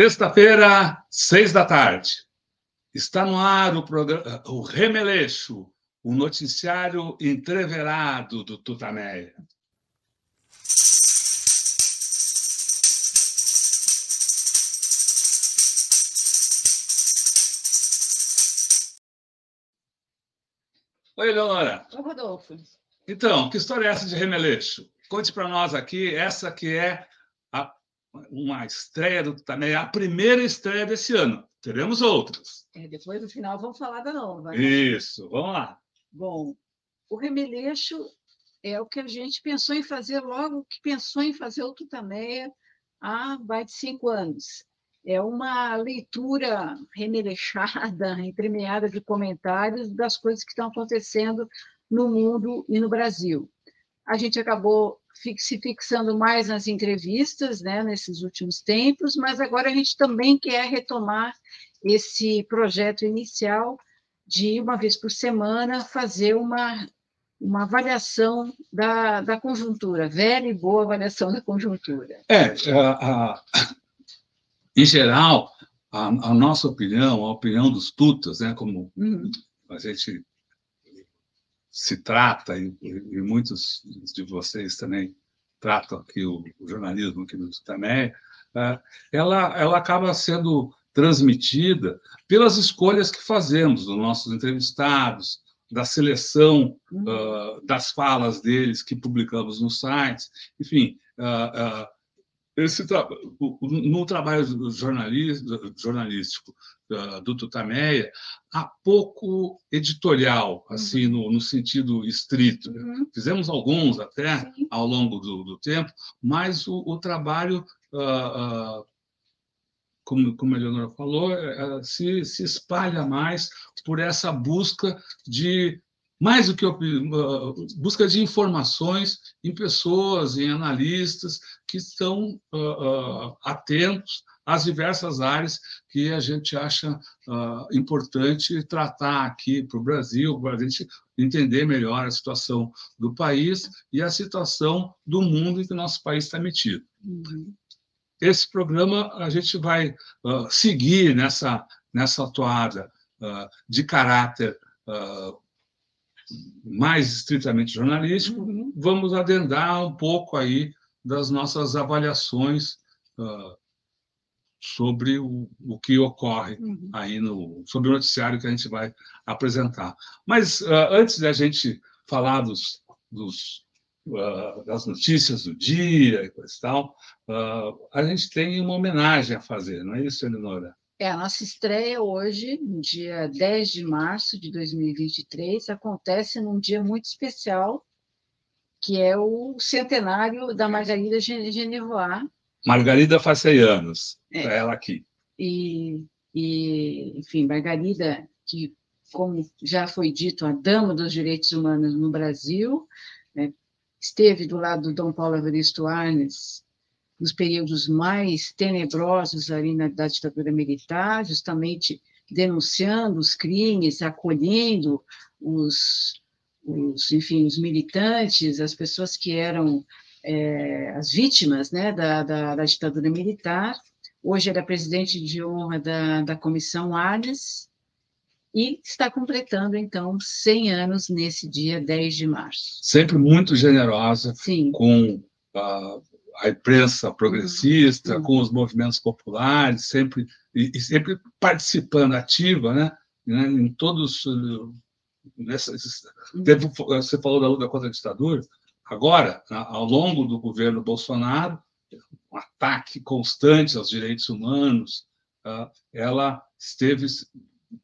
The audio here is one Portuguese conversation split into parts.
Sexta-feira, seis da tarde. Está no ar o, programa, o Remeleixo, o noticiário entreverado do Tutameia. Oi, Leonora. Oi, Rodolfo. Então, que história é essa de Remeleixo? Conte para nós aqui, essa que é uma estreia do também a primeira estreia desse ano. Teremos outras. É, depois, no final, vamos falar da nova. Né? Isso, vamos lá. Bom, o Remeleixo é o que a gente pensou em fazer logo que pensou em fazer o Tutameia há mais de cinco anos. É uma leitura remeleixada, entremeada de comentários das coisas que estão acontecendo no mundo e no Brasil. A gente acabou se fixando mais nas entrevistas, né, nesses últimos tempos, mas agora a gente também quer retomar esse projeto inicial de, uma vez por semana, fazer uma, uma avaliação da, da conjuntura, velha e boa avaliação da conjuntura. É, a, a, em geral, a, a, nossa opinião, a opinião dos tutas, né, como uhum. a gente se trata, e, e, muitos de vocês também tratam aqui o, o jornalismo aqui no também, é, ela, ela acaba sendo transmitida pelas escolhas que fazemos dos nossos entrevistados, da seleção uhum. uh, das falas deles que publicamos nos sites, enfim, uh, uh, esse tra no trabalho jornalístico do Tutameia, há pouco editorial, assim, uhum. no, no, sentido estrito. Uhum. Fizemos alguns até Sim. ao longo do, do, tempo, mas o, o trabalho, uh, uh, como, como a Eleonora falou, é, é, se, se espalha mais por essa busca de mais do que busca de informações em pessoas, em analistas que estão uh, uh, atentos às diversas áreas que a gente acha uh, importante tratar aqui para o Brasil, para a gente entender melhor a situação do país e a situação do mundo em que o nosso país está metido. Uhum. Esse programa a gente vai seguir nessa, nessa toada de caráter mais estritamente jornalístico, uhum. vamos adendar um pouco aí das nossas avaliações uh, sobre o, o que ocorre uhum. aí no sobre o noticiário que a gente vai apresentar. Mas uh, antes da gente falar dos, dos uh, das notícias do dia e coisa e tal, a gente tem uma homenagem a fazer, não é isso, Eleonora? É, a nossa estreia hoje, no dia 10 de março de 2023, acontece num dia muito especial, que é o centenário da Margarida Genevois. Margarida faz 100 anos, é. ela aqui. E, e, enfim, Margarida, que, como já foi dito, a dama dos direitos humanos no Brasil, né, esteve do lado do Dom Paulo Evaristo Arnes nos períodos mais tenebrosos ali na, da ditadura militar, justamente denunciando os crimes, acolhendo os, os enfim, os militantes, as pessoas que eram é, as vítimas né, da, da, da, ditadura militar. Hoje era presidente de honra da, da Comissão Arnes e está completando, então, 100 anos nesse dia 10 de março. Sempre muito generosa Sim. com a imprensa progressista, uhum. com os movimentos populares, sempre e, e sempre participando ativa, né? né em todos nessas, uhum. teve, você falou da luta contra a ditadura, agora, ao longo do governo Bolsonaro, um ataque constante aos direitos humanos, ah, ela esteve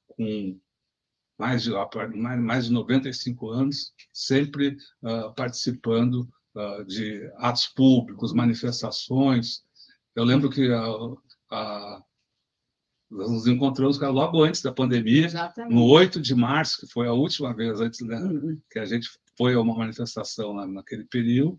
com mais de, mais de 95 anos, sempre uh, participando de atos públicos, manifestações. Eu lembro que a, a, nós nos encontramos logo antes da pandemia, Exatamente. no 8 de março, que foi a última vez antes né, uhum. que a gente foi a uma manifestação na, naquele período,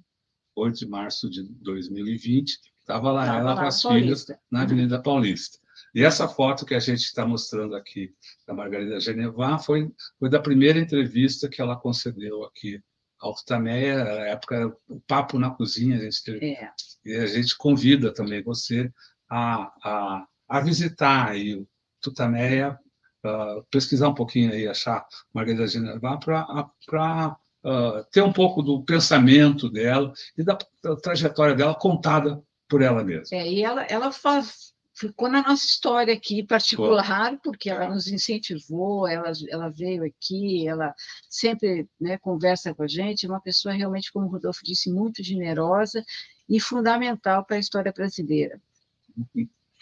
8 de março de 2020, estava lá ela com as filhas na Avenida Paulista. E essa foto que a gente está mostrando aqui da Margarida Genevá foi, foi da primeira entrevista que ela concedeu aqui Altameia, na época era o papo na cozinha, a gente teve, é. e a gente convida também você a, a, a visitar aí o Tutameia, uh, pesquisar um pouquinho aí, achar Margarida Generval, para uh, ter um pouco do pensamento dela e da, da, trajetória dela contada por ela mesma. É, e ela, ela faz, ficou na nossa história aqui particular, porque ela nos incentivou, ela, ela veio aqui, ela sempre né, conversa com a gente, é uma pessoa realmente, como o Rodolfo disse, muito generosa e fundamental para a história brasileira.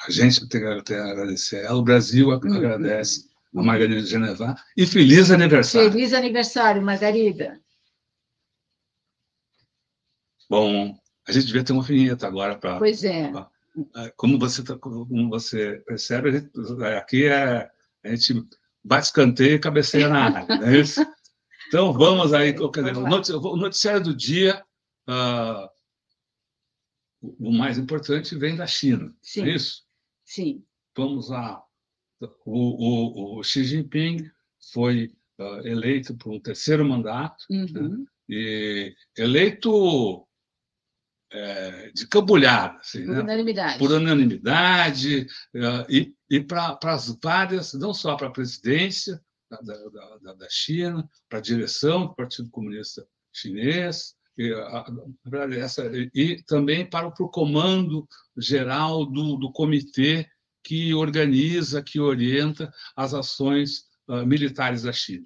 A gente tem que agradecer ela, o Brasil uhum. agradece a Margarida Genevá, e feliz aniversário. Feliz aniversário, Margarida. Bom, a gente devia ter uma vinheta agora para. Pois é. Pra, é, como você, tá, como você percebe, gente, aqui é, a gente bate escanteio e cabeceia na área, não é isso? Então, vamos aí. Dizer, o noticiário do dia, uh, o mais importante vem da China, Sim. é isso? Sim. Vamos lá. O, o, o Xi Jinping foi uh, eleito por um terceiro mandato, né? uhum. né? e eleito é, de cabulhada. Assim, por né? unanimidade. Por unanimidade, uh, e, e para as várias, não só para a presidência da, da, da, da China, para a direção do Partido Comunista Chinês, e, a, essa, e também para, para o comando geral do, do comitê que organiza, que orienta as ações uh, militares da China.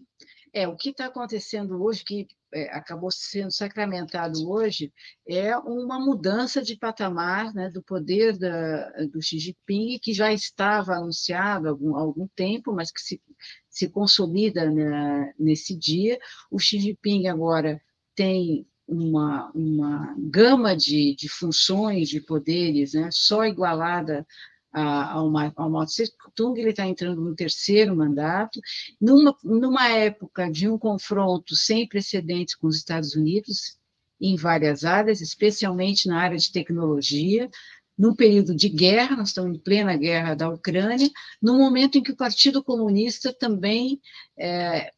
É, o que está acontecendo hoje, que é, acabou sendo sacramentado hoje, é uma mudança de patamar né, do poder da, do Xi Jinping, que já estava anunciado há algum, algum tempo, mas que se, se consolida nesse dia. O Xi Jinping agora tem uma, uma gama de, de funções, de poderes, né, só igualada ao, ao Mao Tse Tung, ele está entrando no terceiro mandato, numa, numa época de um confronto sem precedentes com os Estados Unidos, em várias áreas, especialmente na área de tecnologia, num período de guerra, nós estamos em plena guerra da Ucrânia, no momento em que o Partido Comunista também é,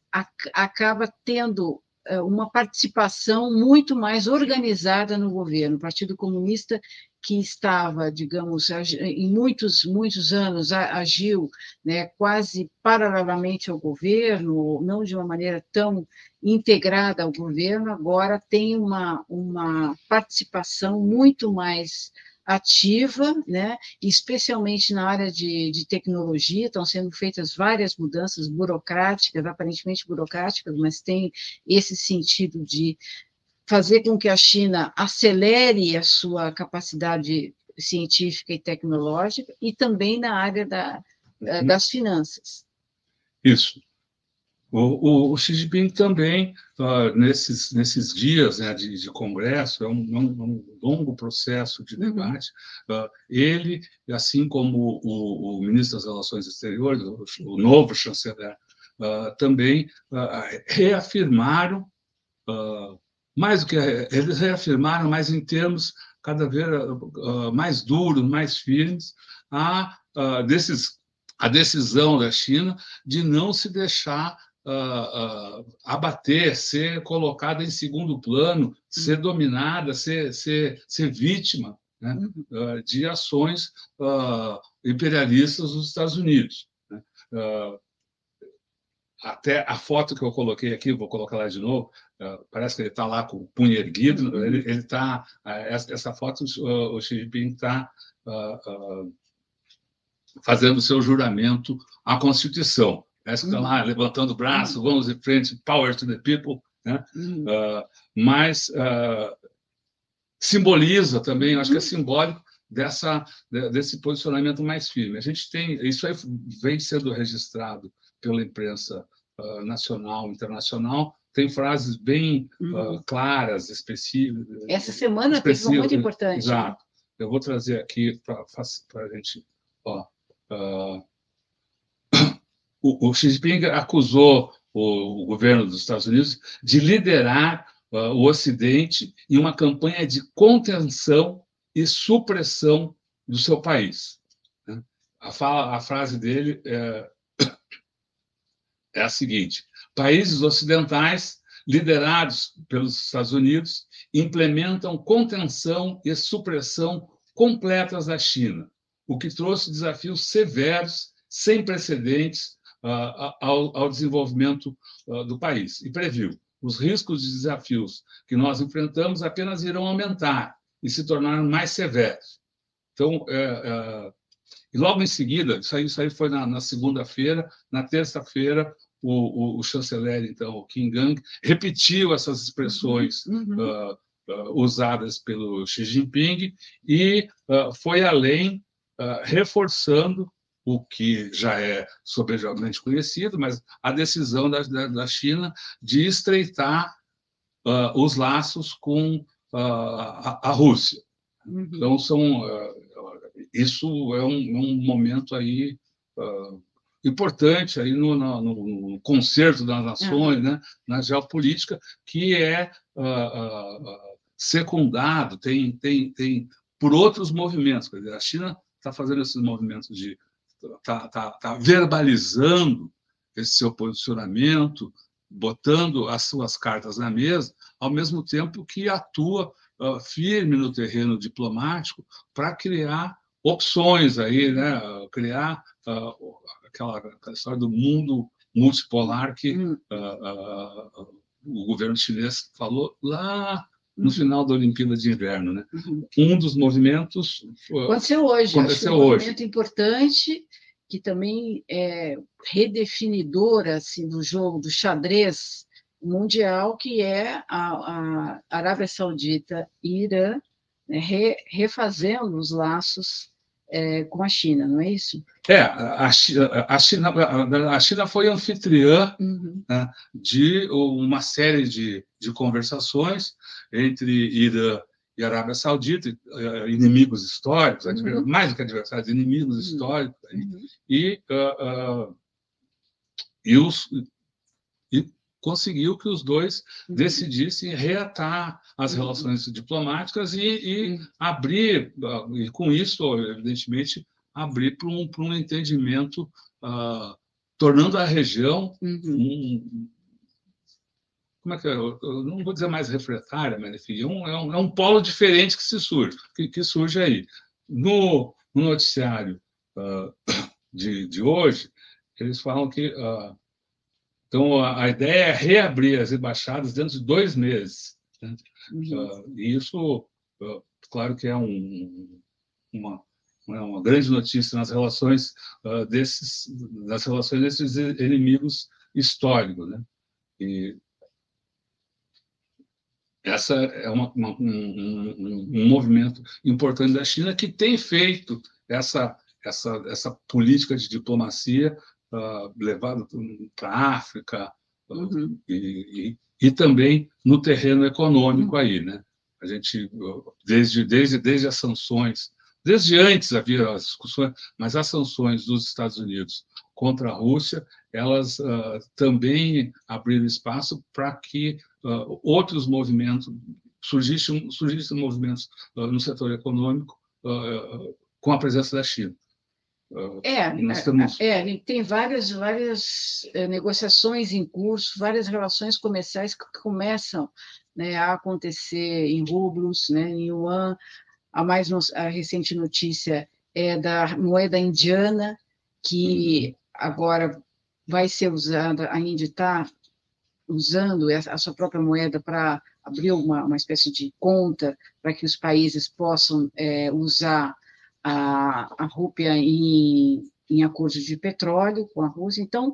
acaba tendo é, uma participação muito mais organizada no governo. O Partido Comunista que estava, digamos, em muitos, muitos anos agiu né, quase paralelamente ao governo, não de uma maneira tão integrada ao governo, agora tem uma, uma participação muito mais ativa, né, especialmente na área de, de tecnologia, estão sendo feitas várias mudanças burocráticas, aparentemente burocráticas, mas tem esse sentido de fazer com que a China acelere a sua capacidade científica e tecnológica, e também na área da, uhum. das finanças. Isso. O, o, o Xi Jinping também, uh, nesses, nesses dias né, de, de, congresso, é um, é um, um, longo processo de uhum. debate, uh, ele, assim como o, o, ministro das Relações Exteriores, o, o novo chanceler, uh, também reafirmaram mais do que eles reafirmaram, mas em termos cada vez uh, mais duros, mais firmes, a, uh, desses, a decisão da China de não se deixar uh, abater, ser colocada em segundo plano, ser dominada, ser, ser, ser vítima né, uhum. de ações imperialistas dos Estados Unidos. Né até a foto que eu coloquei aqui, vou colocar lá de novo, uh, parece que ele está lá com o punho erguido, uhum. ele está, essa, essa, foto, o Xi Jinping está fazendo o seu juramento à Constituição. Parece que está lá levantando o braço, uhum. vamos em frente, power to the people, né? Uhum. mas simboliza também, acho que é simbólico, dessa, desse posicionamento mais firme. A gente tem, isso aí vem sendo registrado pela imprensa uh, nacional, internacional, tem frases bem uhum. uh, claras, específicas. Essa semana teve uma muito importante. Exato. Eu vou trazer aqui para a gente. Ó, uh, o, o Xi Jinping acusou o, o, governo dos Estados Unidos de liderar o Ocidente em uma campanha de contenção e supressão do seu país. Né? A, fala, a frase dele é, é a seguinte: países ocidentais, liderados pelos Estados Unidos, implementam contenção e supressão completas da China, o que trouxe desafios severos, sem precedentes, uh, ao, ao, desenvolvimento uh, do país. E previu: os riscos e desafios que nós enfrentamos apenas irão aumentar e se tornar mais severos. Então, é, é, e logo em seguida, isso aí, isso aí foi na, na segunda-feira, na terça-feira, o, o, o, chanceler, então, o Kim Gang, repetiu essas expressões uhum. uh, uh, usadas pelo Xi Jinping e uh, foi além, reforçando o que já é soberanamente conhecido, mas a decisão da, da, da China de estreitar os laços com a, a, Rússia. Uhum. Então, são, isso é um, é um momento aí importante aí no, no, no concerto das nações, uhum. né, na geopolítica, que é uh, uh, secundado, tem, tem, tem por outros movimentos. Quer dizer, a China está fazendo esses movimentos de. está tá, tá verbalizando esse seu posicionamento, botando as suas cartas na mesa, ao mesmo tempo que atua uh, firme no terreno diplomático para criar opções aí, né? criar uh, aquela, aquela história do mundo multipolar que uh, uh, o governo chinês falou lá no uhum. final da Olimpíada de Inverno, né? Uhum. Um dos movimentos aconteceu hoje, aconteceu um hoje. movimento importante que também é redefinidor assim do jogo do xadrez mundial, que é a, a Arábia Saudita e Irã né, re, refazendo os laços é, com a China, não é isso? É, a China, a China, a China foi anfitriã uhum. né, de uma série de, de conversações entre Irã e Arábia Saudita, inimigos históricos, uhum. mais do que adversários, inimigos uhum. históricos, uhum. e, uh, uh, e, os, conseguiu que os dois uhum. decidissem reatar as uhum. relações diplomáticas e, e uhum. abrir, e com isso, evidentemente, abrir para um, um entendimento, uh, tornando a região um, como é que é? eu, não vou dizer mais refratária, mas enfim, é um, é um, é um polo diferente que se surge, que, que surge aí. No, no noticiário uh, de, de hoje, eles falam que uh, então, a, a, ideia é reabrir as embaixadas dentro de dois meses. Né? Uhum. E isso, uh, claro que é um, uma, é uma grande notícia nas relações uh, desses, nas relações desses inimigos históricos, né? E essa é uma, uma, um, um, um, movimento importante da China que tem feito essa, essa, essa política de diplomacia uh, levado para a África uhum. e, e, e, também no terreno econômico uhum. aí, né? A gente desde desde desde as sanções, desde antes havia as discussões, mas as sanções dos Estados Unidos contra a Rússia, elas uh, também abriram espaço para que uh, outros movimentos surgissem, surgissem movimentos uh, no setor econômico com a presença da China. É, nós temos... é, tem várias, várias eh, negociações em curso, várias relações comerciais que começam né, a acontecer em rublos, né, em yuan. A mais a recente notícia é da moeda indiana, que agora vai ser usada, ainda está usando a sua própria moeda para abrir uma, uma espécie de conta para que os países possam é, usar a, a rúpia em, em acordos de petróleo com a Rússia. Então,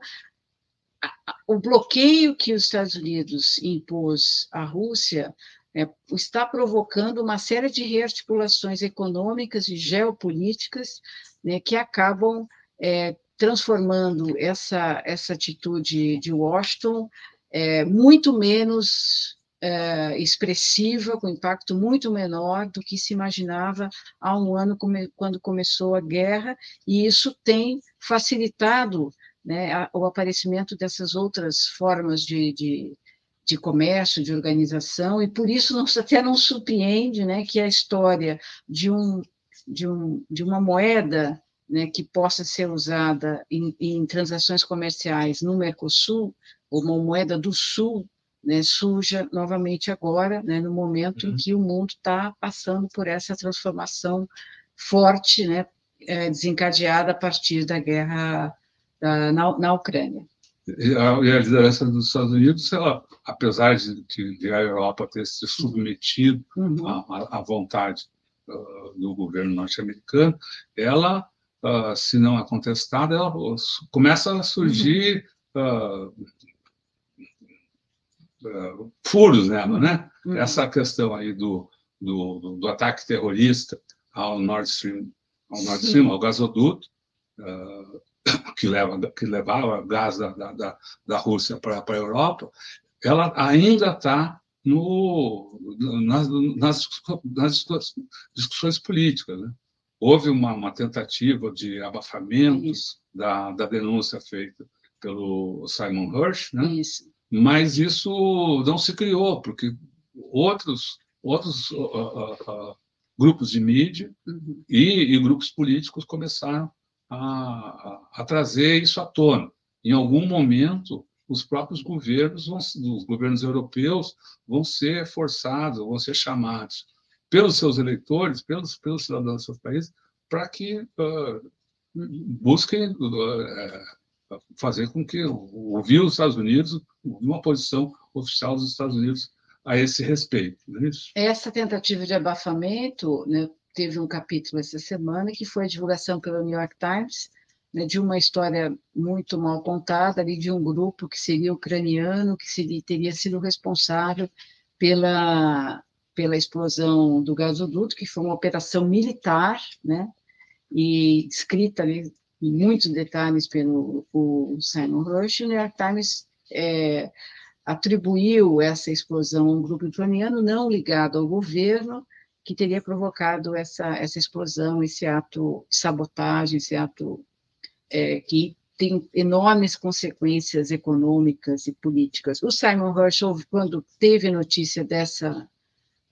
a, a, o bloqueio que os Estados Unidos impôs à Rússia é, está provocando uma série de rearticulações econômicas e geopolíticas né, que acabam é, transformando essa, essa atitude de Washington é, muito menos é, expressiva, com impacto muito menor do que se imaginava há um ano, come, quando começou a guerra, e isso tem facilitado né, a, o aparecimento dessas outras formas de, de, de, comércio, de organização, e por isso não, até não surpreende né, que a história de, um, de, um, de uma moeda né, que possa ser usada em, em transações comerciais no Mercosul, ou uma moeda do Sul, né, surja novamente agora, né, no momento uhum. em que o mundo está passando por essa transformação forte, né, é, desencadeada a partir da guerra da, na, na Ucrânia. E a, e a, liderança dos Estados Unidos, ela, apesar de, de, de, a Europa ter se submetido uhum. à, à vontade uh, do governo norte-americano, ela, uh, se não é contestada, ela começa a surgir uhum. uh, furos nela, né? Uhum. Essa questão aí do, do, do, ataque terrorista ao Nord Stream, ao Nord Stream, ao gasoduto, uh, que, leva, que levava gás da, da, da Rússia para a Europa, ela ainda está no, nas, nas, nas, discussões políticas. Né? Houve uma, uma, tentativa de abafamento da, da denúncia feita pelo Simon Hirsch, né? Isso. Mas isso não se criou, porque outros, outros uh, uh, grupos de mídia uhum. e, e, grupos políticos começaram a, a, trazer isso à tona. Em algum momento, os próprios governos, vão, os governos europeus, vão ser forçados, vão ser chamados pelos seus eleitores, pelos, pelos cidadãos dos seus países, para que uh, busquem uh, fazer com que ouvir os Estados Unidos, uma posição oficial dos Estados Unidos a esse respeito. É Essa tentativa de abafamento né, teve um capítulo essa semana que foi a divulgação pelo New York Times né, de uma história muito mal contada ali de um grupo que seria ucraniano que seria, teria sido responsável pela pela explosão do gasoduto que foi uma operação militar, né, e escrita ali em muitos detalhes pelo o Simon Rush, o New York Times é, atribuiu essa explosão a um grupo ucraniano não ligado ao governo, que teria provocado essa, essa explosão, esse ato de sabotagem, esse ato é, que tem enormes consequências econômicas e políticas. O Simon Herschel, quando teve notícia dessa,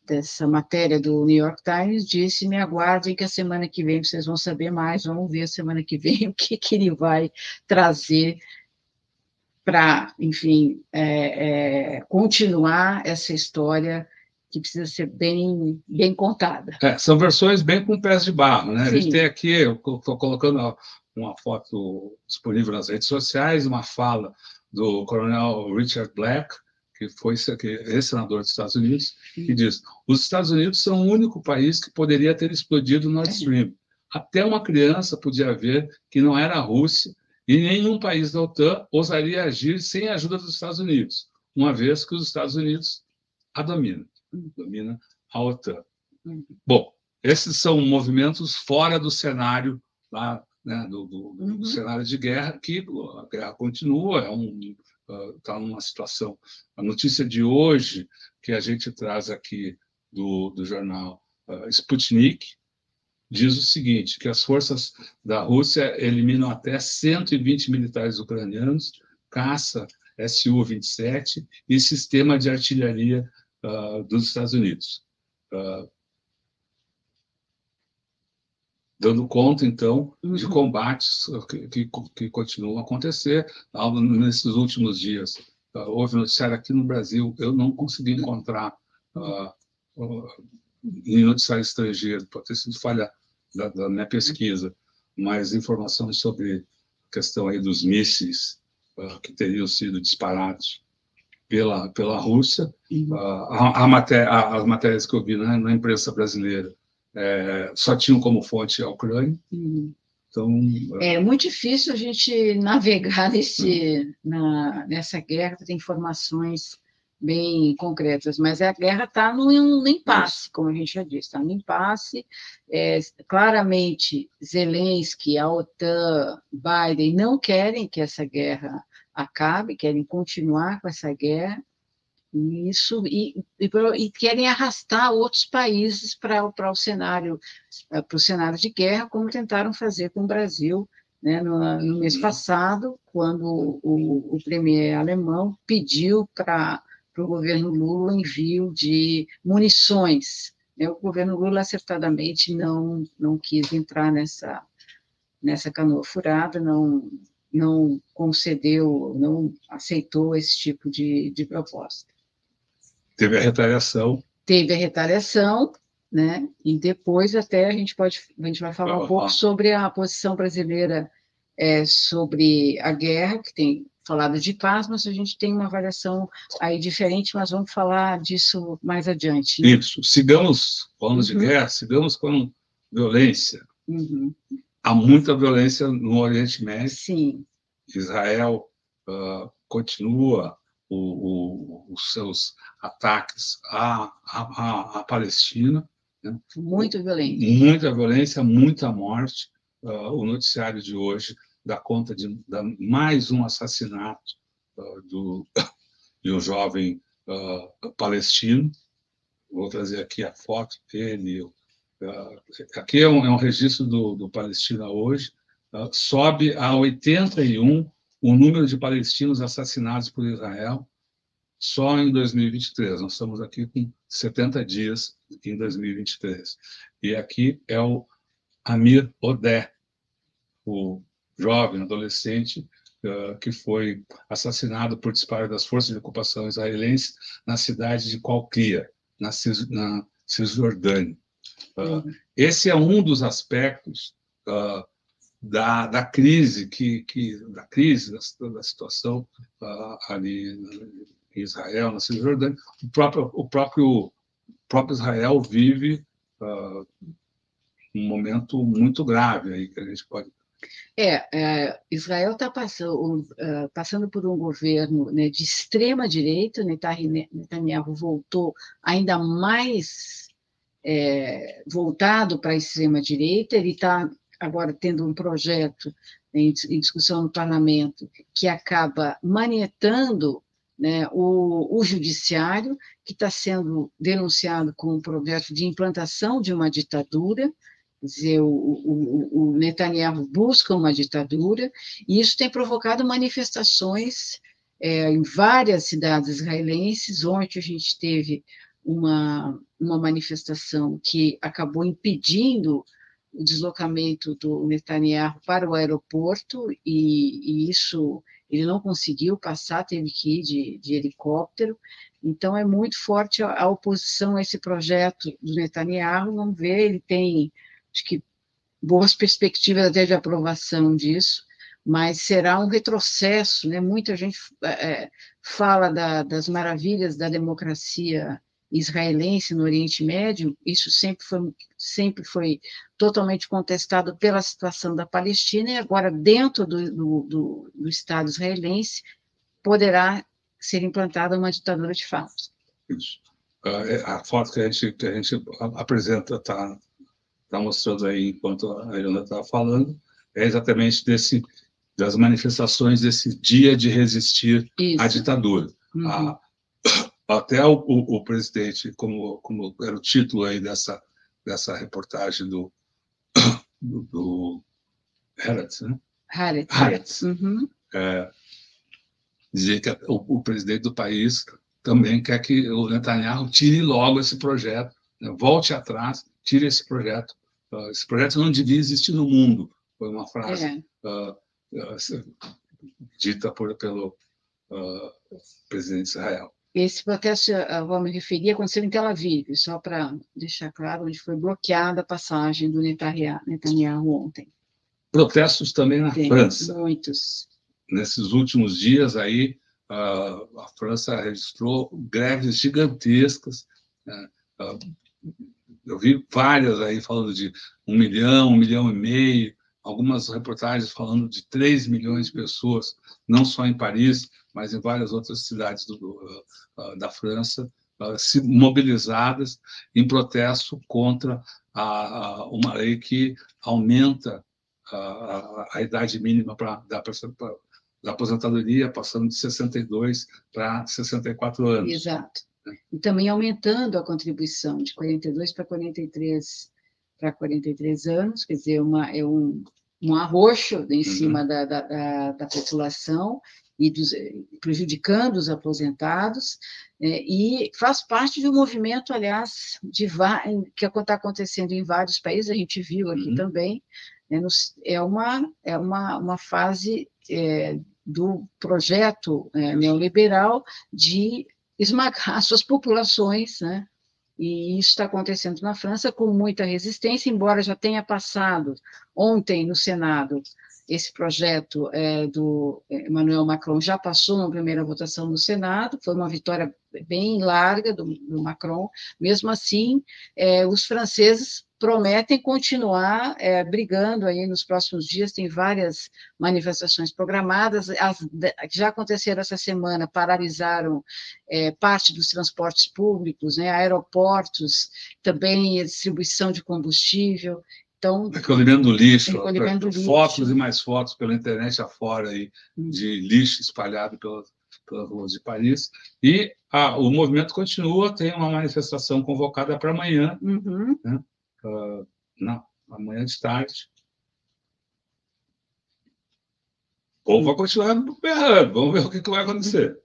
dessa matéria do New York Times, disse: me aguardem que a semana que vem vocês vão saber mais, vamos ver a semana que vem o que, que ele vai trazer para, enfim, é, é, continuar essa história que precisa ser bem, bem contada. É, são versões bem com pés de barro, né? Sim. A gente tem aqui, eu estou colocando uma foto disponível nas redes sociais, uma fala do coronel Richard Black, que foi ex-senador dos Estados Unidos, que diz: os Estados Unidos são o único país que poderia ter explodido o Nord é. Stream. Até uma criança podia ver que não era a Rússia e nenhum país da OTAN ousaria agir sem a ajuda dos Estados Unidos, uma vez que os Estados Unidos a dominam domina a OTAN. Uhum. Bom, esses são movimentos fora do cenário lá, né, do, do, uhum. do, cenário de guerra, que a guerra continua, é um está uh, numa situação. A notícia de hoje que a gente traz aqui do, do jornal uh, Sputnik diz o seguinte: que as forças da Rússia eliminam até 120 militares ucranianos, caça Su-27 e sistema de artilharia uh, dos Estados Unidos. Uh, dando conta, então, uhum. de combates que, que, que, continuam a acontecer. Nesses últimos dias, uh, houve noticiário aqui no Brasil, eu não consegui encontrar em noticiário estrangeiro, pode ter sido falha da, da minha pesquisa, mas informações sobre a questão aí dos mísseis que teriam sido disparados pela, pela Rússia. Uhum. A, a maté as matérias que eu vi na imprensa brasileira é, só tinham como fonte a Ucrânia. Uhum. Então, é muito difícil a gente navegar nesse, na, nessa guerra, ter informações bem concretas, mas a guerra está no impasse, como a gente já disse, está no impasse. É, claramente, Zelensky, a OTAN, Biden não querem que essa guerra acabe, querem continuar com essa guerra, isso e, e, e querem arrastar outros países para o cenário eh, para o cenário de guerra, como tentaram fazer com o Brasil né, no, no, mês uhum. passado, quando o, o premier alemão pediu para o governo Lula o envio de munições. Né, o governo Lula acertadamente não não quis entrar nessa nessa canoa furada, não não concedeu, não aceitou esse tipo de, de proposta. Teve a retaliação. Teve a retaliação, né? E depois até a gente pode, a gente vai falar um pouco sobre a posição brasileira é, sobre a guerra, que tem falado de paz, mas a gente tem uma avaliação aí diferente, mas vamos falar disso mais adiante. Né? Isso, sigamos falando uhum. de guerra, sigamos com violência. Uhum. Há muita violência no Oriente Médio. Sim. Israel uh, continua o, o, os seus ataques à, à, à Palestina. Né? Muito violência. Muita violência, muita morte. Uh, o noticiário de hoje dá conta de, mais um assassinato uh, do, de um jovem uh, palestino. Vou trazer aqui a foto dele. Aqui é um, é um, registro do, do Palestina hoje. sobe a 81 o número de palestinos assassinados por Israel só em 2023. Nós estamos aqui com 70 dias em 2023. E aqui é o Amir Odeh, o jovem, adolescente, uh, que foi assassinado por disparo das forças de ocupação israelenses na cidade de Qalqia, na, Cis, na Cisjordânia. Uh, esse é um dos aspectos uh, da, da crise que, que da crise da, da situação ali Israel, na Cisjordânia. O próprio o próprio, o próprio Israel vive um momento muito grave aí que a gente pode é, é Israel está passando, uh, passando por um governo né, de extrema direita, Netanyahu voltou ainda mais é, voltado para a extrema direita, ele está agora tendo um projeto em, em, discussão no parlamento que acaba manietando né, o, o judiciário, que está sendo denunciado como um projeto de implantação de uma ditadura, dizer, o, o, o, Netanyahu busca uma ditadura, e isso tem provocado manifestações é, em várias cidades israelenses. Ontem a gente teve uma, uma manifestação que acabou impedindo o deslocamento do Netanyahu para o aeroporto, e, e isso ele não conseguiu passar, teve que ir de, de helicóptero. Então, é muito forte a, a, oposição a esse projeto do Netanyahu. Vamos ver, ele tem acho que boas perspectivas até de aprovação disso, mas será um retrocesso, né? Muita gente é, fala da, das maravilhas da democracia israelense no Oriente Médio, isso sempre foi, sempre foi totalmente contestado pela situação da Palestina, e agora, dentro do, do, do, do Estado israelense, poderá ser implantada uma ditadura de fato. Isso. Ah, a foto que a gente, que a gente apresenta está está mostrando aí enquanto a Irana estava falando, é exatamente desse das manifestações desse dia de resistir Isso. à ditadura. Uhum. A, até o, o, o, presidente, como, como era o título aí dessa, dessa reportagem do, do, do né? Haaretz. Haaretz. Uhum. É, dizer que o, o, presidente do país também quer que o Netanyahu tire logo esse projeto, né? volte atrás tire esse projeto. Uh, esse projeto não devia existir no mundo. Foi uma frase é. uh, uh, dita por, pelo presidente de Israel. Esse protesto, vou me referir, aconteceu em Tel Aviv, só para deixar claro, onde foi bloqueada a passagem do Netanyahu ontem. Protestos também na Tem, França. Muitos. Nesses últimos dias aí, a França registrou greves gigantescas, né? Eu vi várias aí falando de um milhão, um milhão e meio, algumas reportagens falando de 3 milhões de pessoas, não só em Paris, mas em várias outras cidades do, uh, da França, uh, se mobilizadas em protesto contra a, a, uma lei que aumenta a, a idade mínima para da, da aposentadoria, passando de 62 para 64 anos. Exato e também aumentando a contribuição de 42 para 43 para 43 anos, quer dizer, uma, é um, um arroxo em uhum. cima da, da, da, da, população e dos, prejudicando os aposentados, é, e faz parte de um movimento, aliás, de, que está acontecendo em vários países, a gente viu aqui uhum. também, é, é, uma, é uma, uma fase é, do projeto é, neoliberal de esmagar suas populações, né? E isso está acontecendo na França com muita resistência, embora já tenha passado ontem no Senado esse projeto é, do Emmanuel Macron já passou na primeira votação no Senado, foi uma vitória bem larga do, do Macron. Mesmo assim, é, os franceses prometem continuar é, brigando aí nos próximos dias, tem várias manifestações programadas, as que já aconteceram essa semana, paralisaram é, parte dos transportes públicos, né, aeroportos, também a distribuição de combustível, então, recolhimento do lixo, recolhimento lixo. fotos e mais fotos pela internet afora aí, de lixo espalhado pelas, pelas ruas de Paris. E ah, o movimento continua, tem uma manifestação convocada para amanhã, uhum. né? uh, não, amanhã de tarde. Ou vai continuar berrando, vamos ver o que, que vai acontecer.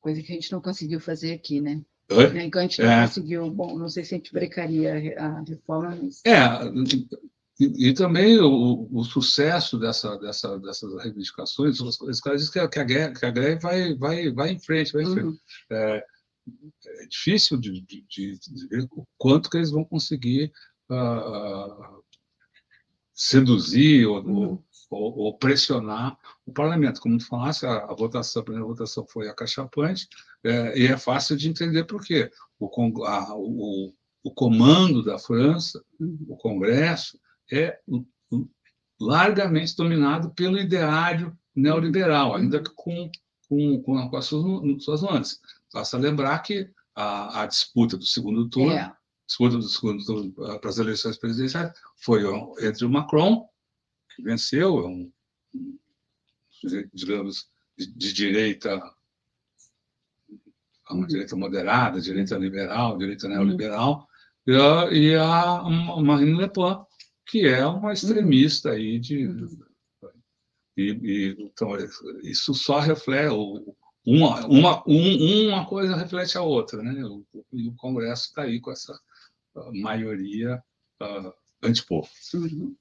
Coisa que a gente não conseguiu fazer aqui, né? Oi? Né, então a gente não é. conseguiu, bom, não sei se a gente brecaria a reforma. Mas... É, e, e também o, o, sucesso dessa, dessa, dessas reivindicações, os, os caras dizem que a, greve, que a greve vai, vai, vai em frente, vai em frente. Uhum. É, é, difícil de, de, de, de, ver o quanto que eles vão conseguir uh, seduzir ou, uhum. Ou, ou, pressionar o parlamento. Como tu falasse, a, a votação, a primeira votação foi acachapante, é, e é fácil de entender por quê. O, a, o, o comando da França, o Congresso, é largamente dominado pelo ideário neoliberal, ainda que com, com, com, as suas, suas nuances. Basta lembrar que a, a disputa do segundo turno, é. disputa do segundo turno para as eleições presidenciais, foi entre o Macron, que venceu, é um, digamos, de, direita uma uhum. direita moderada, direita liberal, direita neoliberal, uhum. e a Marine Le Pen, que é uma extremista aí de uhum. e, e, então isso só reflete uma, uma, um, uma coisa reflete a outra, né? E o Congresso está aí com essa maioria uh, antipovo. Uhum.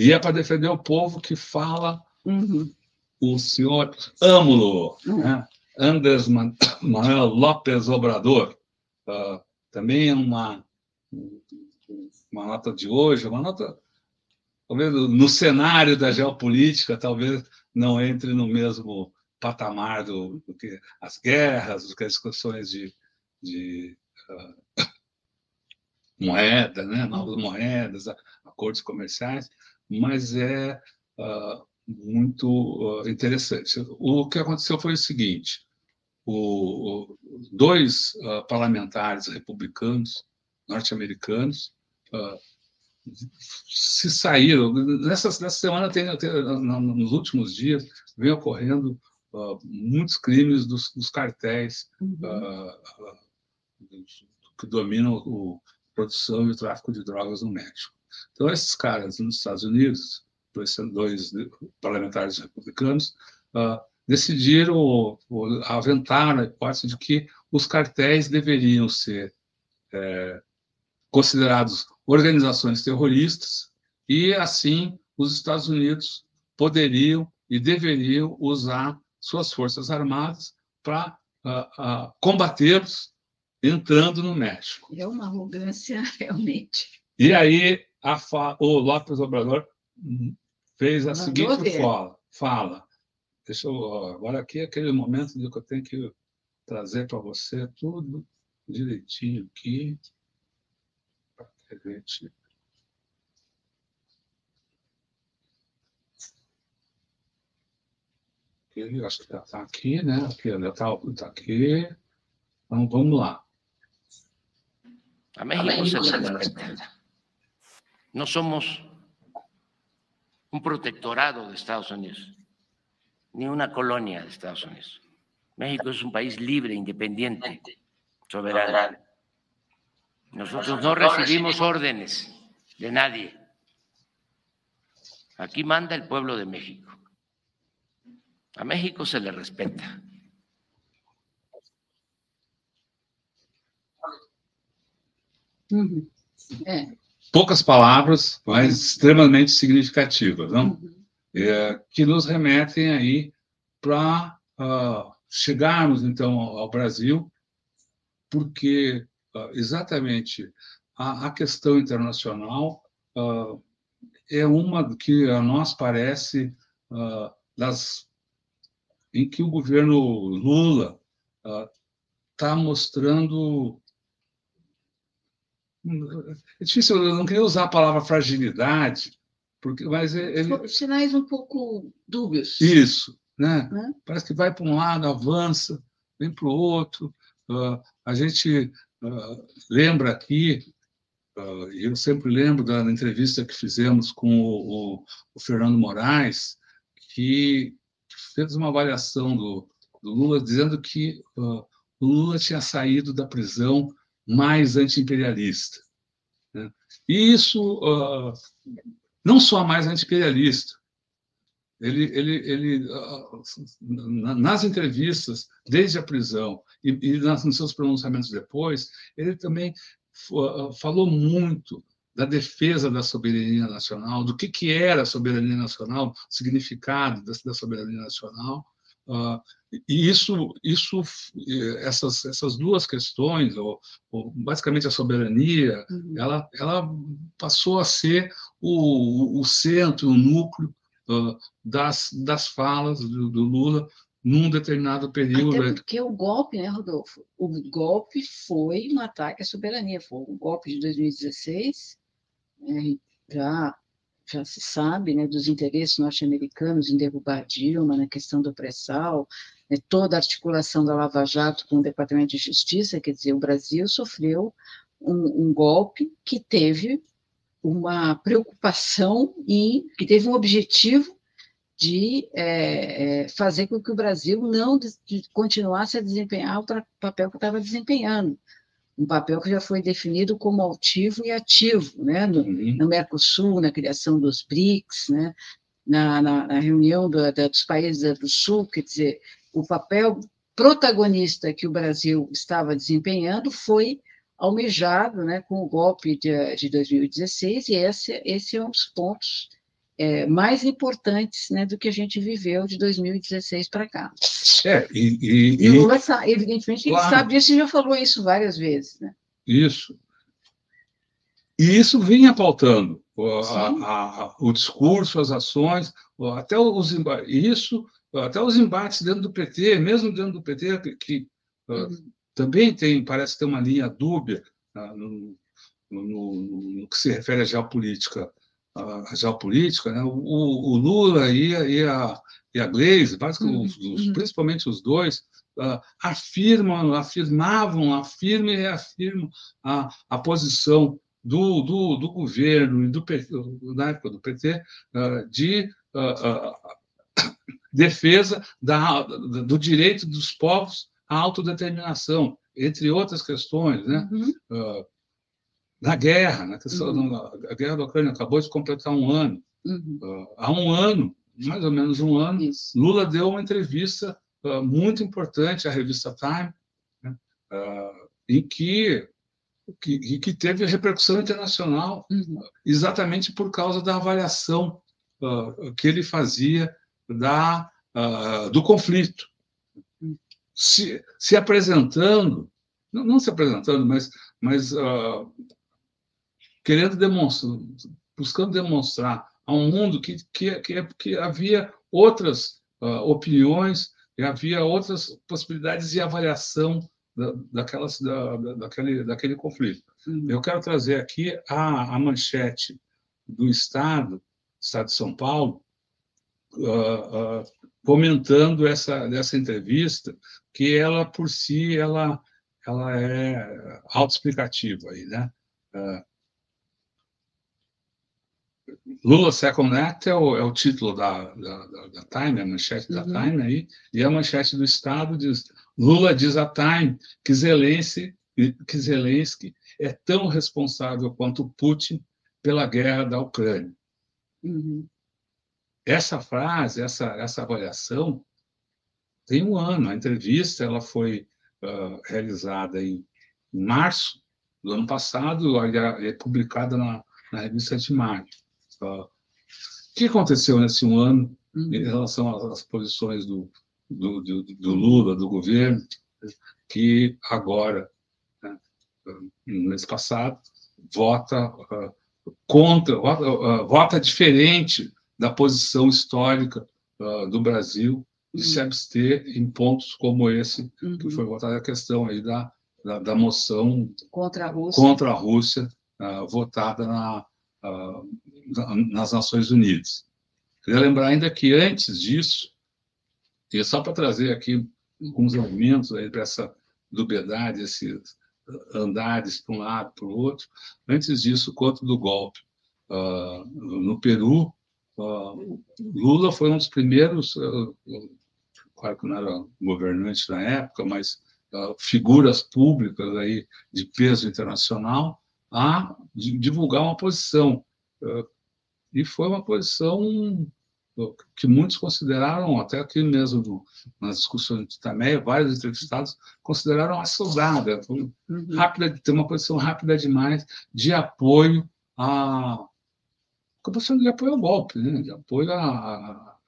E é para defender o povo que fala uhum. o senhor Âmulo, uhum. né? Andrés Manuel López Obrador, uh, também é uma, uma nota de hoje, uma nota, talvez no cenário da geopolítica, talvez não entre no mesmo patamar do, do que as guerras, do que as discussões de, de uh, moeda, né? novas moedas, acordos comerciais, mas é uh, muito interessante. O que aconteceu foi o seguinte: o, dois uh, parlamentares republicanos norte-americanos uh, se saíram. Nessa, nessa semana, tem, tem, nos últimos dias, vem ocorrendo uh, muitos crimes dos, dos cartéis uhum. que dominam a produção e o tráfico de drogas no México. Então, esses caras nos Estados Unidos, dois, dois parlamentares republicanos, uh, decidiram aventar a hipótese de que os cartéis deveriam ser é, considerados organizações terroristas e, assim, os Estados Unidos poderiam e deveriam usar suas forças armadas para uh, uh, combatê-los entrando no México. É uma arrogância, realmente. E aí a, o López Obrador fez a Mandou seguinte ver. fala, fala Deixa eu, agora aqui é aquele momento que eu tenho que trazer para você tudo direitinho aqui. Para que a gente. Aqui, acho que está aqui, né? Aqui, está tá aqui. Então, vamos lá. A México se le respeta. No somos un protectorado de Estados Unidos. ni una colonia de Estados Unidos. México es un país libre, independiente, soberano. Nosotros no recibimos órdenes de nadie. Aquí manda el pueblo de México. A México se le respeta. Pocas palavras, mas extremamente significativas, não? É, que nos remetem aí para uh, chegarmos, então, ao Brasil, porque uh, exatamente a, a, questão internacional uh, é uma que a nós parece das em que o governo Lula está mostrando é difícil, eu não queria usar a palavra fragilidade, porque, mas ele... Sinais um pouco dúbios. Isso, né? né? Parece que vai para um lado, avança, vem para o outro. Uh, a gente uh, lembra aqui, uh, eu sempre lembro da entrevista que fizemos com o, o, o Fernando Moraes, que fez uma avaliação do, do Lula, dizendo que o Lula tinha saído da prisão mais anti-imperialista. Né? E isso não só mais anti-imperialista, ele, ele, ele, nas entrevistas, desde a prisão e, e nos seus pronunciamentos depois, ele também falou muito da defesa da soberania nacional, do que, que era a soberania nacional, o significado da, da soberania nacional. Uh, e isso, isso, essas, essas duas questões, ou, ou basicamente a soberania, uhum. ela, ela passou a ser o, o centro, o núcleo das, das falas do, do, Lula num determinado período. Até porque o golpe, né, Rodolfo? O golpe foi um ataque à soberania. Foi o golpe de 2016, né, já, já se sabe né, dos interesses norte-americanos em derrubar Dilma, na questão do pré-sal, né, toda a articulação da Lava Jato com o Departamento de Justiça, quer dizer, o Brasil sofreu um, um golpe que teve uma preocupação e que teve um objetivo de é, é, fazer com que o Brasil não continuasse a desempenhar o papel que estava desempenhando, um papel que já foi definido como altivo e ativo, né, no, uhum. no Mercosul, na criação dos BRICS, né, na, na, na reunião do, da, dos países do Sul, quer dizer, o papel protagonista que o Brasil estava desempenhando foi almejado né, com o golpe de, de 2016, e esse, esse é um dos pontos é, mais importantes né, do que a gente viveu de 2016 para cá. É, e, e, e o Lula, evidentemente, claro. ele sabe disso e já falou isso várias vezes. Né? Isso. E isso vinha pautando a, a, o discurso, as ações, até os isso, até os embates dentro do PT, mesmo dentro do PT, que, que uhum também tem, parece ter uma linha dúbia ah, no, no, no, que se refere à geopolítica, à geopolítica né? o, o, Lula e a, e a, e a Gleisi, uhum, os, uhum. principalmente os dois, uh, afirmam, afirmavam, afirmam e reafirmam a, a posição do, do, do governo e do na época do PT uh, de uh, defesa da, do direito dos povos a autodeterminação, entre outras questões, né? Uhum. Uh, na guerra, na questão, uhum. a guerra da Ucrânia acabou de completar um ano. Uhum. Uh, há um ano, mais ou menos um ano, Isso. Lula deu uma entrevista uh, muito importante à revista Time, né? em que, que, que teve repercussão internacional, uhum. exatamente por causa da avaliação que ele fazia da, do conflito se, se apresentando, não, não, se apresentando, mas, mas uh, querendo demonstrar, buscando demonstrar a um mundo que, que, que, que havia outras uh, opiniões e havia outras possibilidades de avaliação da, daquelas, da, daquele, daquele conflito. Uhum. Eu quero trazer aqui a, a manchete do Estado, Estado de São Paulo, uh, uh, comentando essa, essa entrevista, que ela por si ela ela é autoexplicativa aí, né? Uh, Lula Second Act é o, é o título da, da, da, Time, a manchete da uhum. Time aí, e a manchete do Estado diz: Lula diz a Time que Zelensky, que Zelensky é tão responsável quanto Putin pela guerra da Ucrânia. Uhum. Essa frase, essa, essa avaliação, tem um ano. A entrevista ela foi uh, realizada em, em, março do ano passado, é publicada na, na revista de maio. O que aconteceu nesse um ano em relação às posições do, do, do, do Lula, do governo, que agora, né, no mês passado, vota uh, contra, vota, uh, vota, diferente da posição histórica uh, do Brasil de uhum. se abster em pontos como esse uhum. que foi votada a questão aí da, da, da, moção contra a Rússia, contra a Rússia votada na, nas Nações Unidas. Queria lembrar ainda que antes disso, e só para trazer aqui alguns aí para essa dubiedade, esses andares para um lado, para o outro. Antes disso, quanto do golpe uh, no Peru, uh, Lula foi um dos primeiros, uh, claro que não era governante na época, mas figuras públicas aí de peso internacional a divulgar uma posição. E foi uma posição que muitos consideraram, até aqui mesmo nas discussões de Tameia, vários entrevistados consideraram assodada, uhum. rápida, ter uma posição rápida demais de apoio a posição de apoio ao golpe, né? de apoio à,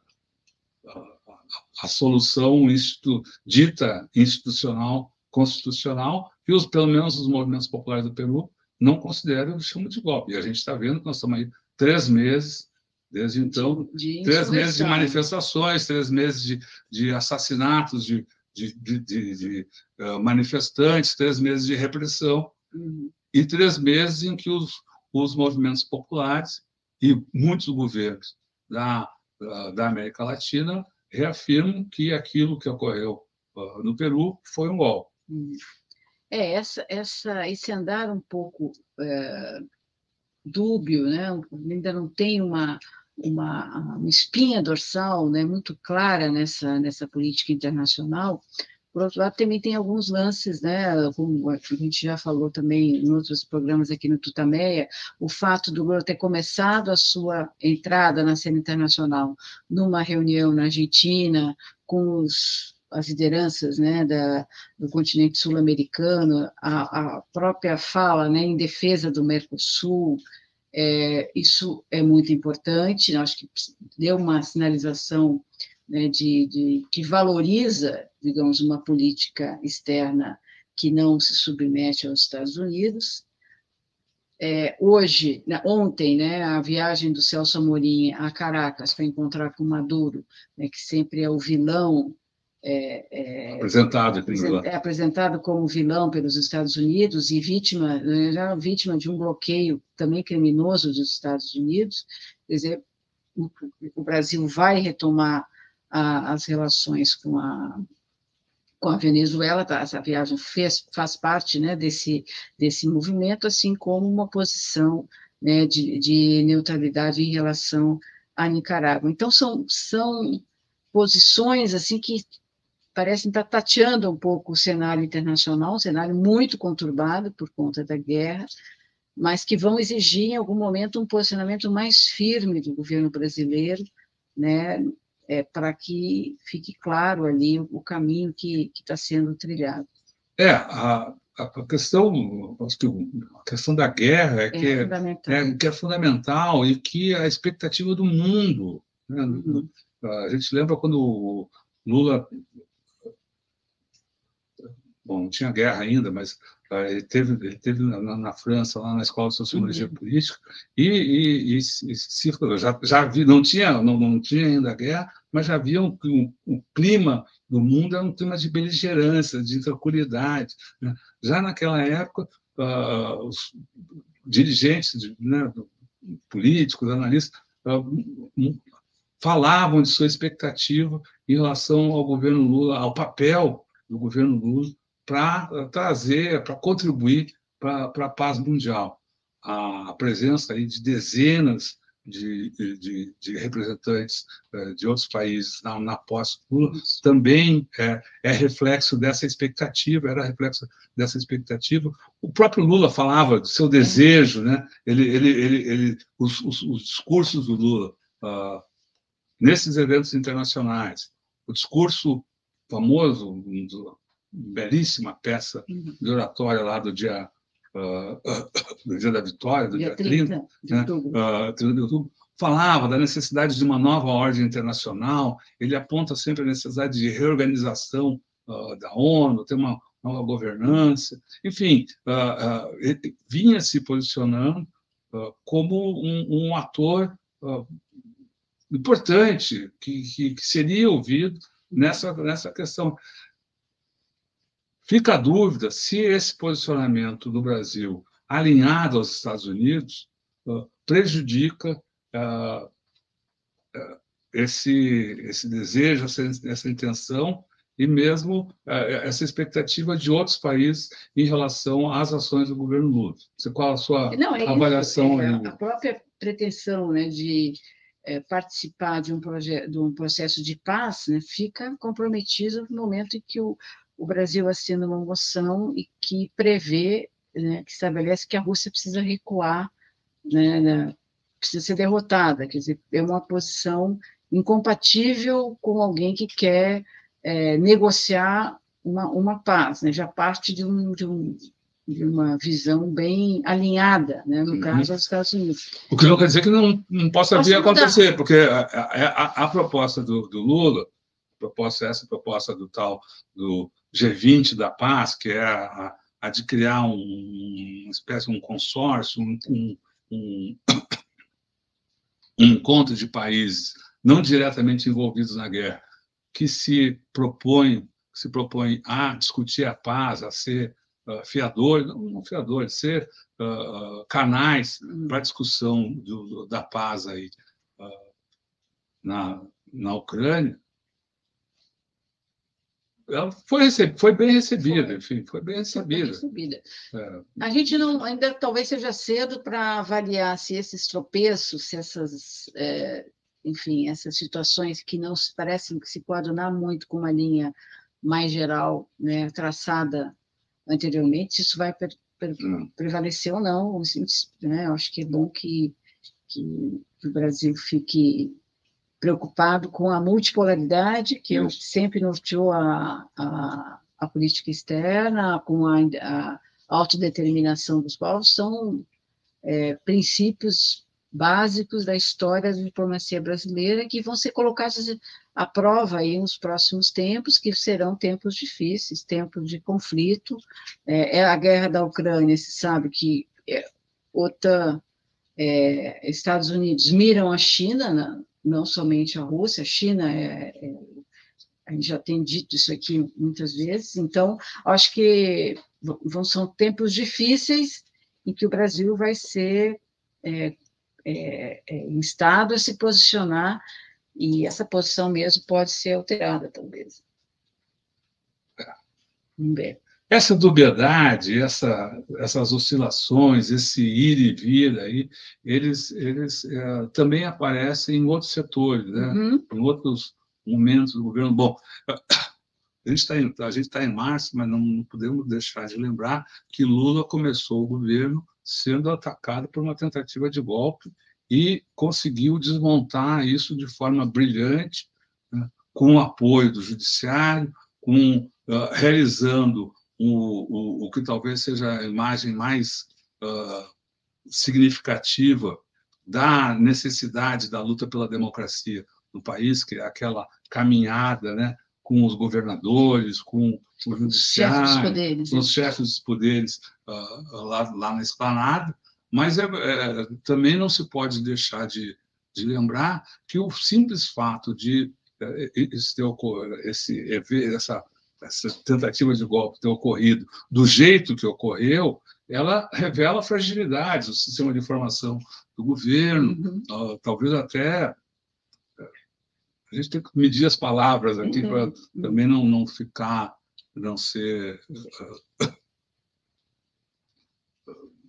solução institu, dita institucional, constitucional, que os, pelo menos os movimentos populares do Peru não consideram o chama de golpe. E a gente está vendo que nós estamos aí três meses Desde então, de três meses de manifestações, três meses de, de assassinatos de, de, de, uh, manifestantes, três meses de repressão, uhum. e três meses em que os, os movimentos populares e muitos governos da, da América Latina reafirmam que aquilo que ocorreu uh, no Peru foi um golpe. Uhum. É, essa, essa, esse andar um pouco é, dúbio, né? ainda não tem uma, uma, uma espinha dorsal né, muito clara nessa, nessa política internacional. Por outro lado, também tem alguns lances, né, como a gente já falou também em outros programas aqui no Tutameia, o fato do Lula ter começado a sua entrada na cena internacional numa reunião na Argentina com os, as lideranças né, da, do continente sul-americano, a, a, própria fala né, em defesa do Mercosul, é, isso é muito importante, acho que deu uma sinalização né, de, de, que valoriza, digamos, uma política externa que não se submete aos Estados Unidos. É, hoje, ontem, né, a viagem do Celso Amorim a Caracas para encontrar com Maduro, né, que sempre é o vilão é, é, apresentado, é apresentado como vilão pelos Estados Unidos e vítima, né, já vítima de um bloqueio também criminoso dos Estados Unidos. Quer dizer, o, o Brasil vai retomar a, as relações com a, com a Venezuela, tá? essa viagem fez, faz parte né, desse, desse movimento, assim como uma posição né, de, de neutralidade em relação à Nicarágua. Então, são, são posições assim que parecem estar tateando um pouco o cenário internacional, um cenário muito conturbado por conta da guerra, mas que vão exigir em algum momento um posicionamento mais firme do governo brasileiro, né, é, para que fique claro ali o caminho que está sendo trilhado. É, a, a questão, a questão da guerra é, é que, é, é, que é fundamental e que a expectativa do mundo. Né? Uhum. A gente lembra quando Lula não tinha guerra ainda, mas uh, ele teve, ele teve na, na, França, lá na Escola de Sociologia uhum. Política, e, e, e, e se, já, já vi, não tinha, não, não tinha ainda guerra, mas já havia um, um, um clima do mundo, era um clima de beligerância, de tranquilidade. Né? Já naquela época, uh, os dirigentes, né, políticos, analistas, uh, falavam de sua expectativa em relação ao governo Lula, ao papel do governo Lula para trazer, para contribuir para a paz mundial. A presença aí de dezenas de, de, de representantes eh, de outros países na, na pós-Lula também é, é, reflexo dessa expectativa, era reflexo dessa expectativa. O próprio Lula falava do seu desejo, né? ele, ele, ele, ele os, os, os discursos do Lula uh, nesses eventos internacionais, o discurso famoso do, belíssima peça uhum. de oratória lá do dia, uh, uh, do dia da vitória, do dia, dia 30, 30 de, né? outubro. Uh, 30 de outubro, falava da necessidade de uma nova ordem internacional, ele aponta sempre a necessidade de reorganização uh, da ONU, ter uma nova governança, enfim, ele vinha se posicionando como um, um ator importante que, que, que, seria ouvido nessa, nessa questão. Fica a dúvida se esse posicionamento do Brasil, alinhado aos Estados Unidos, prejudica uh, uh, esse, esse desejo, essa, intenção e mesmo uh, essa expectativa de outros países em relação às ações do governo Lula. Qual a sua Não, é avaliação? Isso, é, a própria pretensão né, de é, participar de um, de um processo de paz né, fica comprometida no momento em que o, o Brasil assina uma moção e que prevê, né, que estabelece que a Rússia precisa recuar né, precisa ser derrotada, quer dizer, é uma posição incompatível com alguém que quer é, negociar uma, uma paz, né? já parte de, um, de, um, de uma visão bem alinhada, né? no uhum. caso dos Estados Unidos. O que não quer dizer que não, não possa vir a acontecer, porque a, a, a, proposta do, do Lula, proposta essa proposta do tal do G20 da paz, que é a, a de criar um, uma espécie de um consórcio, um, um, um encontro de países não diretamente envolvidos na guerra, que se propõem se propõe a discutir a paz, a ser uh, fiadores, não, fiadores, ser uh, canais para discussão do, da paz aí uh, na, na Ucrânia, ela foi, receb... foi bem recebida, foi. enfim, foi bem recebida. Foi bem recebida. É. A gente não, ainda talvez seja cedo para avaliar se esses tropeços, se essas, é, enfim, essas situações que não se, parecem se coadunar muito com uma linha mais geral, né, traçada anteriormente, se isso vai hum. prevalecer ou não. Assim, né, eu acho que é bom que, que, que o Brasil fique preocupado com a multipolaridade, que eu sempre norteou a, a, a, política externa, com a, a, autodeterminação dos povos, são é, princípios básicos da história da diplomacia brasileira que vão ser colocados à prova aí nos próximos tempos, que serão tempos difíceis, tempos de conflito. É, é a guerra da Ucrânia, se sabe que é, OTAN, é, Estados Unidos miram a China na, não somente a Rússia, a China, é, é, a gente já tem dito isso aqui muitas vezes, então, acho que vão, são tempos difíceis em que o Brasil vai ser é, é, é instado a se posicionar, e essa posição mesmo pode ser alterada, talvez. Vamos ver essa dubiedade, essa, essas oscilações, esse ir e vir aí, eles, eles é, também aparecem em outros setores, né? Uhum. em outros momentos do governo. Bom, a gente está em, tá em março, mas não podemos deixar de lembrar que Lula começou o governo sendo atacado por uma tentativa de golpe e conseguiu desmontar isso de forma brilhante, né? com o apoio do judiciário, com uh, realizando o, o, o que talvez seja a imagem mais uh, significativa da necessidade da luta pela democracia no país, que é aquela caminhada né, com os governadores, com o judiciário, poderes, com os né? chefes dos poderes uh, lá, lá na esplanada, mas é, é, também não se pode deixar de, de lembrar que o simples fato de é, esse, esse, essa essa tentativa de golpe ter ocorrido do jeito que ocorreu, ela revela fragilidades do sistema de informação do governo, uhum. uh, talvez até a gente tem que medir as palavras aqui uhum. para também não, não ficar, não ser, uh,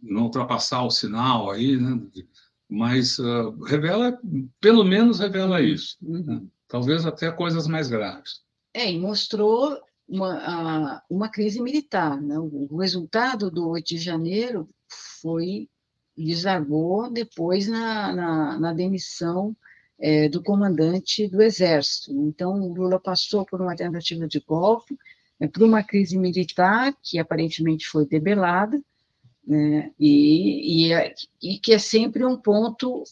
não ultrapassar o sinal aí, né? Mas uh, revela, pelo menos revela isso. Uhum. Né? Talvez até coisas mais graves. É, e mostrou uma, uma crise militar. Né? O resultado do 8 de janeiro foi desagou depois na, na, na demissão é, do comandante do Exército. Então, Lula passou por uma tentativa de golpe, é, por uma crise militar, que aparentemente foi debelada, né? e, e, é, e que é sempre um ponto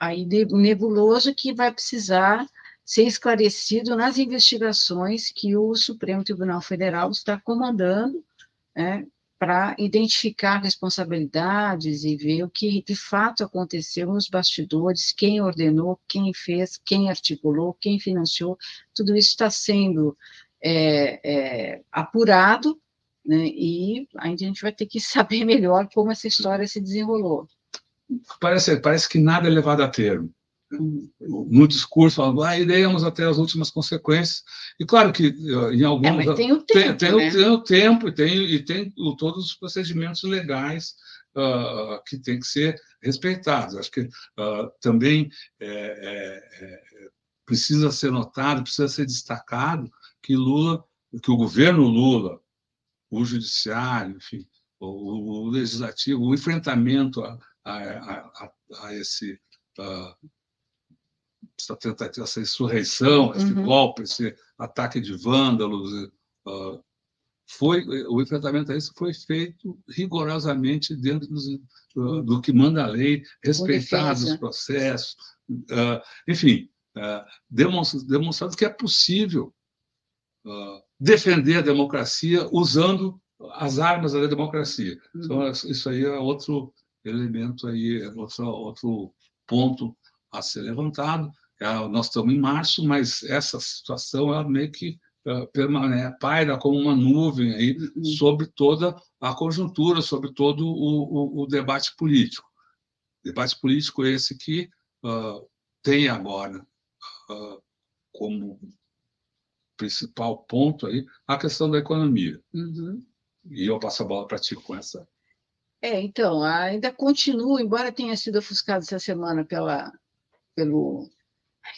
aí nebuloso que vai precisar ser esclarecido nas investigações que o Supremo Tribunal Federal está comandando, né, para identificar responsabilidades e ver o que de fato aconteceu nos bastidores, quem ordenou, quem fez, quem articulou, quem financiou, tudo isso está sendo é, é, apurado, né, e a gente vai ter que saber melhor como essa história se desenrolou. Parece, parece que nada é levado a termo. No discurso, ah, iremos até as últimas consequências. E claro que em alguns. É, tem o tempo. Tem, né? tem o tempo e tem, e tem todos os procedimentos legais uh, que têm que ser respeitados. Acho que uh, também é, é, é, precisa ser notado, precisa ser destacado que Lula, que o governo Lula, o judiciário, enfim, o, o legislativo, o enfrentamento a, a, a, a esse uh, essa tentativa, essa insurreição, esse uhum. golpe, esse ataque de vândalos, uh, foi o enfrentamento a isso foi feito rigorosamente dentro uh, do que manda a lei, respeitados os processos, uh, enfim, demonstrando que é possível defender a democracia usando as armas da democracia. Uhum. Então, isso aí é outro elemento aí, é outro, outro ponto a ser levantado. É, nós estamos em março, mas essa situação ela meio que uh, permanece, paira como uma nuvem aí uhum. sobre toda a conjuntura, sobre todo o, o, o debate político. Debate político esse que uh, tem agora uh, como principal ponto aí a questão da economia. Uhum. E eu passo a bola para ti com essa. É, então, ainda continua, embora tenha sido ofuscado essa semana pela, pelo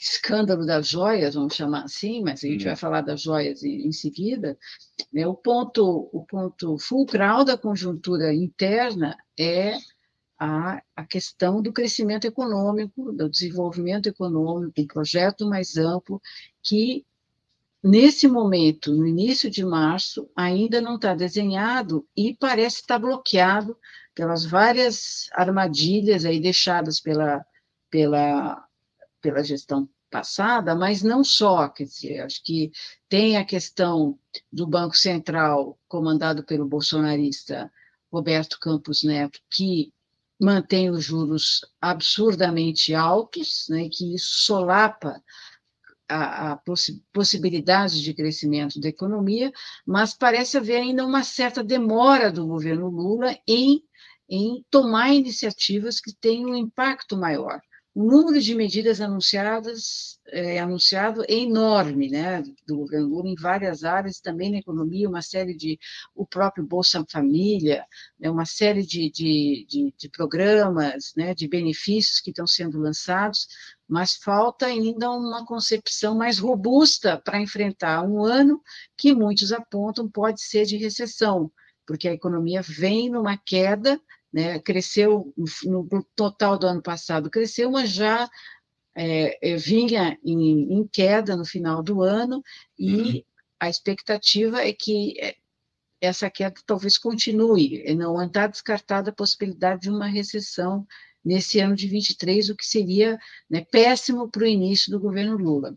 escândalo das joias, vamos chamar assim, mas a gente vai falar das joias em, em seguida, né, o, ponto, o ponto fulcral da conjuntura interna é a, a questão do crescimento econômico, do desenvolvimento econômico, um projeto mais amplo, que nesse momento, no início de março, ainda não está desenhado e parece estar bloqueado pelas várias armadilhas aí deixadas pela, pela pela gestão passada, mas não só, quer dizer, acho que tem a questão do Banco Central, comandado pelo bolsonarista Roberto Campos Neto, que mantém os juros absurdamente altos, né, que isso solapa a, a possi possibilidade de crescimento da economia, mas parece haver ainda uma certa demora do governo Lula em, em tomar iniciativas que tenham um impacto maior o número de medidas anunciadas é, anunciado é enorme, né, do Lula em várias áreas, também na economia, uma série de o próprio Bolsa Família, né, uma série de, de, de, de programas, né, de benefícios que estão sendo lançados, mas falta ainda uma concepção mais robusta para enfrentar um ano que muitos apontam pode ser de recessão, porque a economia vem numa queda né, cresceu no, no, total do ano passado, cresceu, mas já é, é, vinha em, em, queda no final do ano, e uhum. a expectativa é que é, essa queda talvez continue, não está descartada a possibilidade de uma recessão nesse ano de 23, o que seria né, péssimo para o início do governo Lula.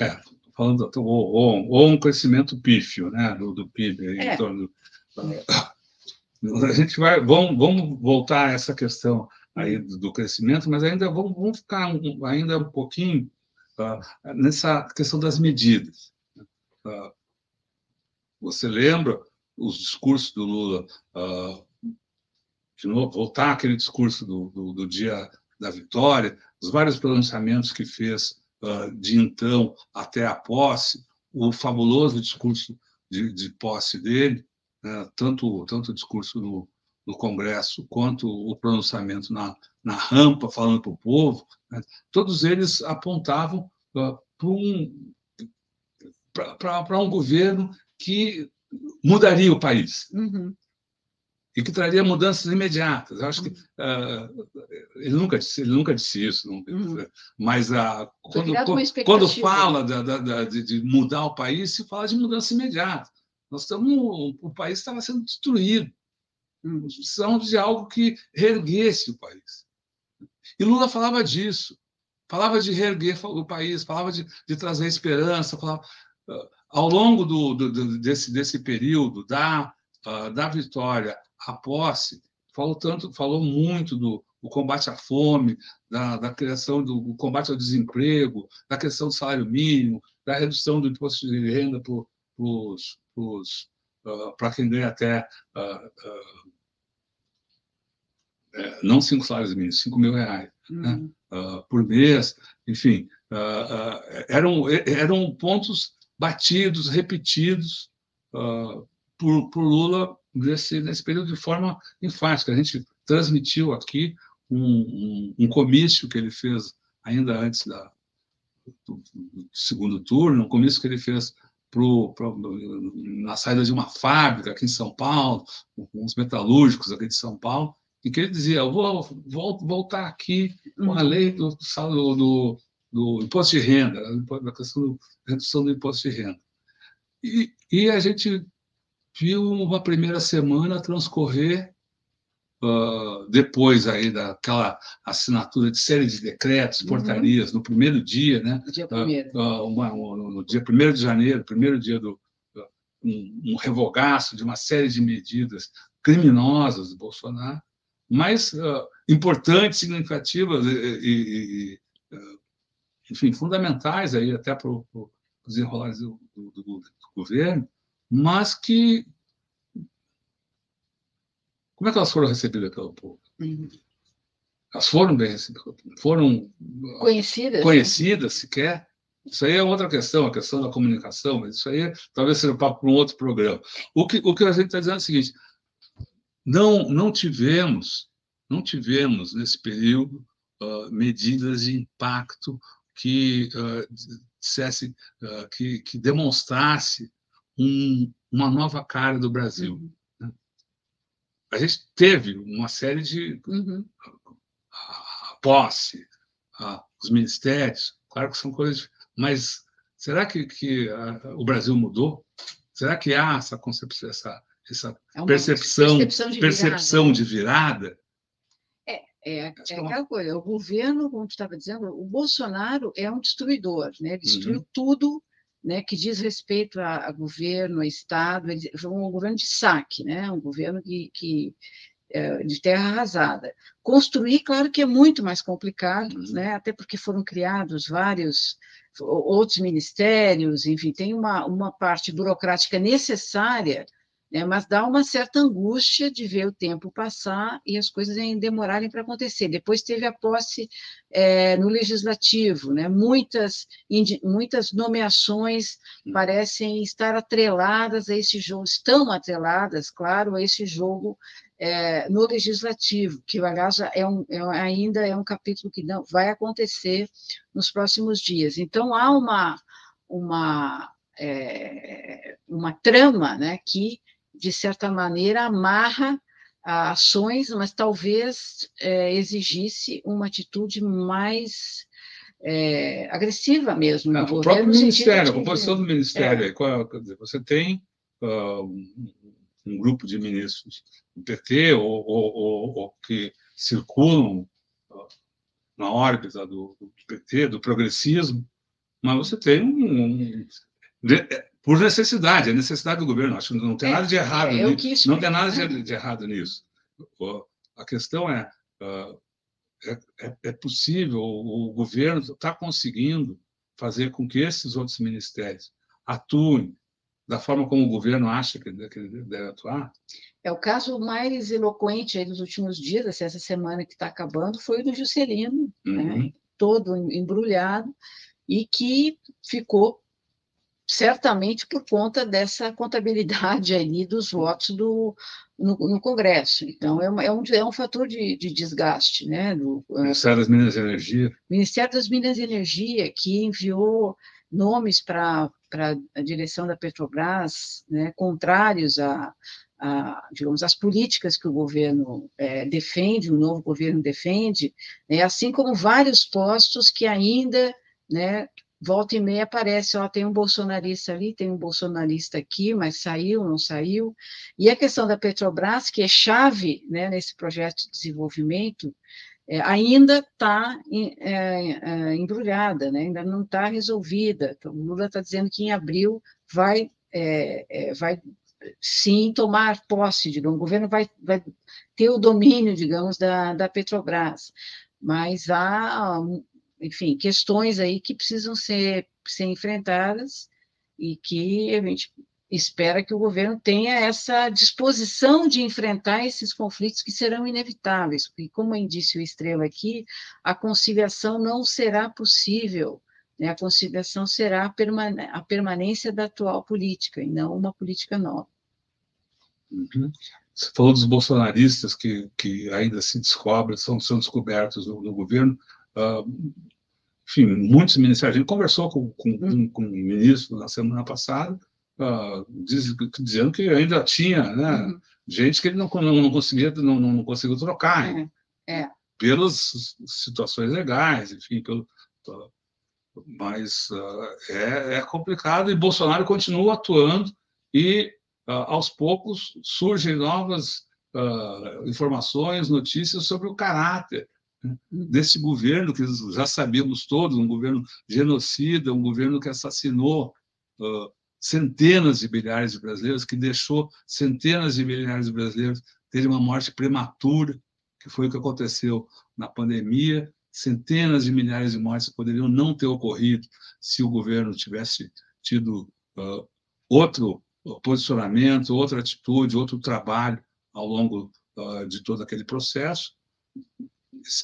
É, falando, ou, ou, um crescimento pífio né, do, do PIB, em é. torno a gente vai, vamos, vamos voltar a essa questão aí do, crescimento, mas ainda vamos, vamos ficar um, ainda um pouquinho uh, nessa questão das medidas. Uh, você lembra os discursos do Lula? Uh, de novo, voltar aquele discurso do, do, do, dia da vitória, os vários pronunciamentos que fez de então até a posse, o fabuloso discurso de, de posse dele, né, tanto, tanto o discurso no, no Congresso quanto o pronunciamento na, na rampa, falando para o povo, né, todos eles apontavam uh, para um, um governo que mudaria o país. Uhum. E que traria mudanças imediatas. Eu acho que uh, ele nunca disse, ele nunca disse isso, nunca, uhum. mas uh, quando, quando fala da, da, da, de, de mudar o país, se fala de mudança imediata. Nós estamos, o país estava sendo destruído. Precisamos de algo que reerguesse o país. E Lula falava disso. Falava de reerguer o país, falava de, de trazer esperança. Falava, uh, ao longo do, do, desse, desse período da, uh, da vitória à posse, falou tanto, falou muito do, do combate à fome, da, da criação do, do, combate ao desemprego, da questão do salário mínimo, da redução do imposto de renda para uh, quem ganha até uh, uh, não cinco salários mínimos, cinco mil reais né? uhum. né? por mês, enfim, eram, eram pontos batidos, repetidos por, por Lula nesse, nesse período de forma enfática. A gente transmitiu aqui um, um, um comício que ele fez ainda antes da, do, do segundo turno, um comício que ele fez pro, pro, na saída de uma fábrica aqui em São Paulo, com os metalúrgicos aqui de São Paulo, e que ele dizia: Eu vou, vou voltar aqui com a lei do, do, do, do imposto de renda, da questão da redução do imposto de renda. E, e a gente viu uma primeira semana transcorrer uh, depois aí daquela assinatura de série de decretos, uhum. portarias, uhum. no primeiro dia, né? No dia primeiro. Uh, uma, no dia primeiro de janeiro, primeiro dia do um, um revogaço de uma série de medidas criminosas do Bolsonaro, mas uh, importantes, significativas e, e, e enfim, fundamentais aí até para os desenrolares do, do, do, do governo, mas que como é que elas foram recebidas pelo povo? Uhum. Elas foram bem recebidas, foram conhecidas, conhecidas sequer. Isso aí é outra questão, a questão da comunicação, mas isso aí talvez seja papo para um outro programa. O que, o que a gente está dizendo é o seguinte: não, não tivemos, não tivemos nesse período uh, medidas de impacto que uh, dissesse, uh, que, que demonstrasse um, uma nova cara do Brasil. Uhum a gente teve uma série de uhum. a, a posse, a, os ministérios, claro que são coisas, mas será que, que o Brasil mudou? Será que há essa concepção, essa, essa é percepção, percepção, de, percepção virada. de virada? É, é, é, é aquela coisa, o governo, como estava dizendo, o Bolsonaro é um destruidor, né? Ele destruiu uhum. tudo né, que diz respeito a, a governo, a Estado, foi um governo de saque, né, um governo que, que é, de terra arrasada. Construir, claro que é muito mais complicado, uhum. né, até porque foram criados vários outros ministérios, enfim, tem uma, uma parte burocrática necessária né? mas dá uma certa angústia de ver o tempo passar e as coisas demorarem para acontecer. Depois teve a posse é, no legislativo, né? muitas, muitas nomeações parecem estar atreladas a esse jogo, estão atreladas, claro, a esse jogo é, no legislativo, que aliás é um, é, ainda é um capítulo que não vai acontecer nos próximos dias. Então há uma uma é, uma trama né, que de certa maneira, amarra ações, mas talvez é, exigisse uma atitude mais é, agressiva mesmo. É, o próprio Ministério, a composição do Ministério, é. qual, dizer, você tem uh, um, um, grupo de ministros do PT ou, ou, ou, ou que circulam uh, na órbita do, do, PT, do progressismo, mas você tem um, um por necessidade, é necessidade do governo. Acho que não tem é, nada de errado é, nisso. Não tem nada de, de, errado nisso. A questão é, uh, é, é, possível, o, o governo está conseguindo fazer com que esses outros ministérios atuem da forma como o governo acha que, deve atuar? É o caso mais eloquente aí dos últimos dias, assim, essa semana que está acabando, foi o do Juscelino, né? uhum. né? todo embrulhado, e que ficou certamente por conta dessa contabilidade ali dos votos do, no, no Congresso. Então, é, uma, é, um, é um fator de, de desgaste. Né, do, é, Ministério das Minas e Energia. Ministério das Minas e Energia, que enviou nomes para a direção da Petrobras, né, contrários a, a, digamos, as políticas que o governo é, defende, o novo governo defende, né, assim como vários postos que ainda né, volta e meia aparece, ó, tem um bolsonarista ali, tem um bolsonarista aqui, mas saiu, não saiu. E a questão da Petrobras, que é chave né, nesse projeto de desenvolvimento, é, ainda está é, é, embrulhada, né, ainda não está resolvida. Então, o Lula está dizendo que em abril vai, é, é, vai sim tomar posse, digamos, o governo vai, vai ter o domínio, digamos, da, da Petrobras, mas há enfim, questões aí que precisam ser, ser enfrentadas e que a gente espera que o governo tenha essa disposição de enfrentar esses conflitos que serão inevitáveis, porque, como disse o Estrela aqui, a conciliação não será possível, né? a conciliação será a, a permanência da atual política, e não uma política nova. Uhum. Você falou dos bolsonaristas que, que ainda se descobrem, são, são descobertos no, no governo. Uh, enfim, muitos ministérios. A gente conversou com, com, com, com o ministro na semana passada, uh, diz, dizendo que ainda tinha né, uhum. gente que ele não, não, não conseguia não, não conseguiu trocar. É, é. Pelas situações legais, enfim, pelo, mas uh, é, é, complicado e Bolsonaro continua atuando e uh, aos poucos surgem novas uh, informações, notícias sobre o caráter desse governo que já sabíamos todos, um governo genocida, um governo que assassinou uh, centenas de milhares de brasileiros, que deixou centenas de milhares de brasileiros terem uma morte prematura, que foi o que aconteceu na pandemia. Centenas de milhares de mortes poderiam não ter ocorrido se o governo tivesse tido uh, outro posicionamento, outra atitude, outro trabalho ao longo uh, de todo aquele processo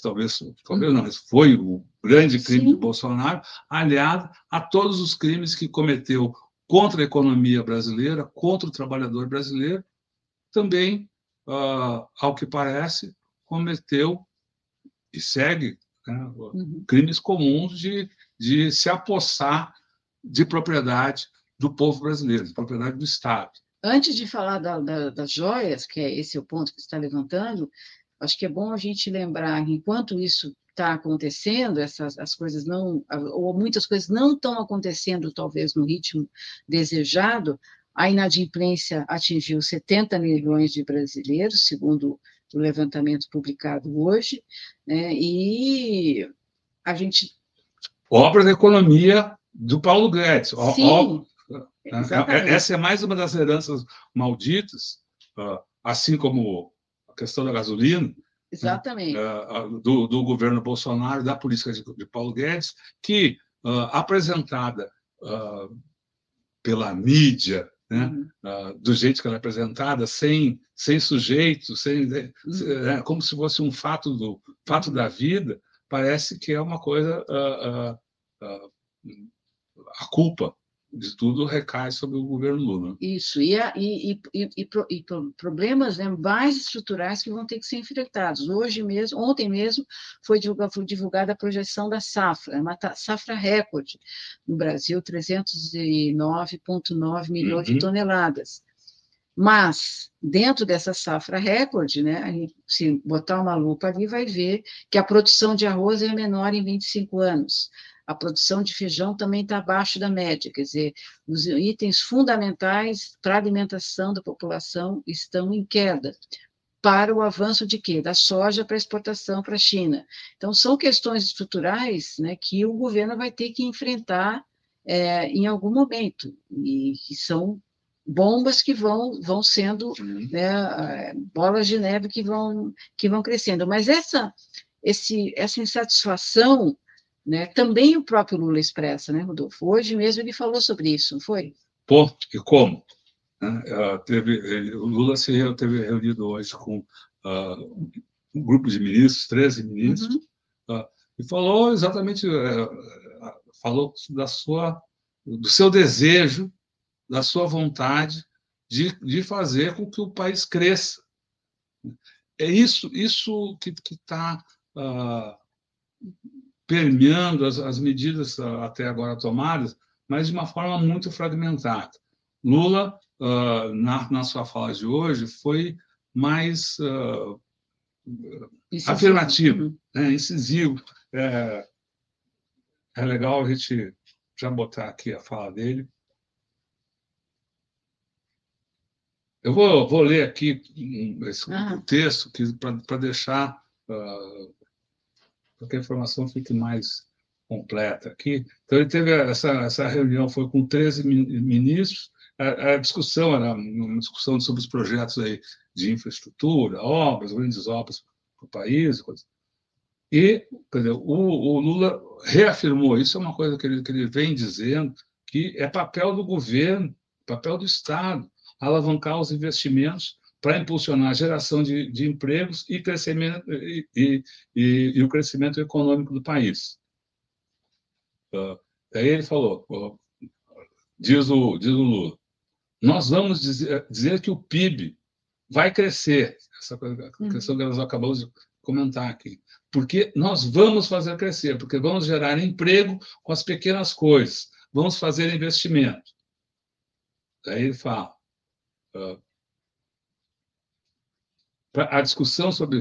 talvez, talvez não, mas foi o grande crime Sim. de Bolsonaro, aliado a todos os crimes que cometeu contra a economia brasileira, contra o trabalhador brasileiro, também, uh, ao que parece, cometeu e segue né, uhum. crimes comuns de, de se apossar de propriedade do povo brasileiro, de propriedade do Estado. Antes de falar da, da, das joias, que é esse o ponto que você está levantando, Acho que é bom a gente lembrar que enquanto isso está acontecendo, essas as coisas não, ou muitas coisas não estão acontecendo, talvez no ritmo desejado, a inadimplência atingiu 70 milhões de brasileiros, segundo o levantamento publicado hoje, né, e a gente. Obra da economia do Paulo Guedes. Sim, né, essa é mais uma das heranças malditas, assim como questão da gasolina. Né, Exatamente. Né, do, do, governo Bolsonaro, da política de, de Paulo Guedes, que, uh, apresentada uh, pela mídia, né, uhum. uh, do jeito que ela é apresentada, sem, sem sujeito, sem, né, uhum. né, como se fosse um fato, do, fato da vida, parece que é uma coisa. a culpa de tudo recai sobre o governo Lula. Isso, e, a, e, e, e, e, problemas né, mais estruturais que vão ter que ser enfrentados. Hoje mesmo, ontem mesmo, foi divulgada, foi divulgada a projeção da safra, uma safra recorde no Brasil, 309,9 milhões uhum. de toneladas. Mas, dentro dessa safra recorde, né, se botar uma lupa ali, vai ver que a produção de arroz é menor em 25 anos a produção de feijão também está abaixo da média, quer dizer, os itens fundamentais para a alimentação da população estão em queda, para o avanço de quê? Da soja para exportação para a China. Então, são questões estruturais né, que o governo vai ter que enfrentar é, em algum momento, e que são bombas que vão, vão sendo né, bolas de neve que vão, que vão crescendo. Mas essa, esse, essa insatisfação né? Também o próprio Lula expressa, né, Rodolfo? Hoje mesmo ele falou sobre isso, não foi? Pô, e como? Uh, teve, ele, o Lula se teve reunido hoje com uh, um grupo de ministros, 13 ministros, uhum. uh, e falou exatamente, eh, falou da sua, do seu desejo, da sua vontade de, de fazer com que o país cresça. É isso, isso que está permeando as, as medidas até agora tomadas, mas de uma forma muito fragmentada. Lula, uh, na, na sua fala de hoje, foi mais uh, afirmativo, né, incisivo. É, é legal a gente já botar aqui a fala dele. Eu vou, vou ler aqui esse ah. texto para deixar uh, para que a informação fique mais completa aqui. Então, ele teve essa, essa reunião, foi com 13 ministros, a, a discussão era uma discussão sobre os projetos aí de infraestrutura, obras, grandes obras para o país, e dizer, o, o, Lula reafirmou, isso é uma coisa que ele, que ele vem dizendo, que é papel do governo, papel do Estado, alavancar os investimentos para impulsionar a geração de, de empregos e, crescimento, e, e, e, o crescimento econômico do país. Uh, daí ele falou, uh, diz, o, diz o Lula, nós vamos dizer, dizer que o PIB vai crescer, essa uhum. questão que nós acabamos de comentar aqui, porque nós vamos fazer crescer, porque vamos gerar emprego com as pequenas coisas, vamos fazer investimento. Daí ele fala, uh, a discussão sobre,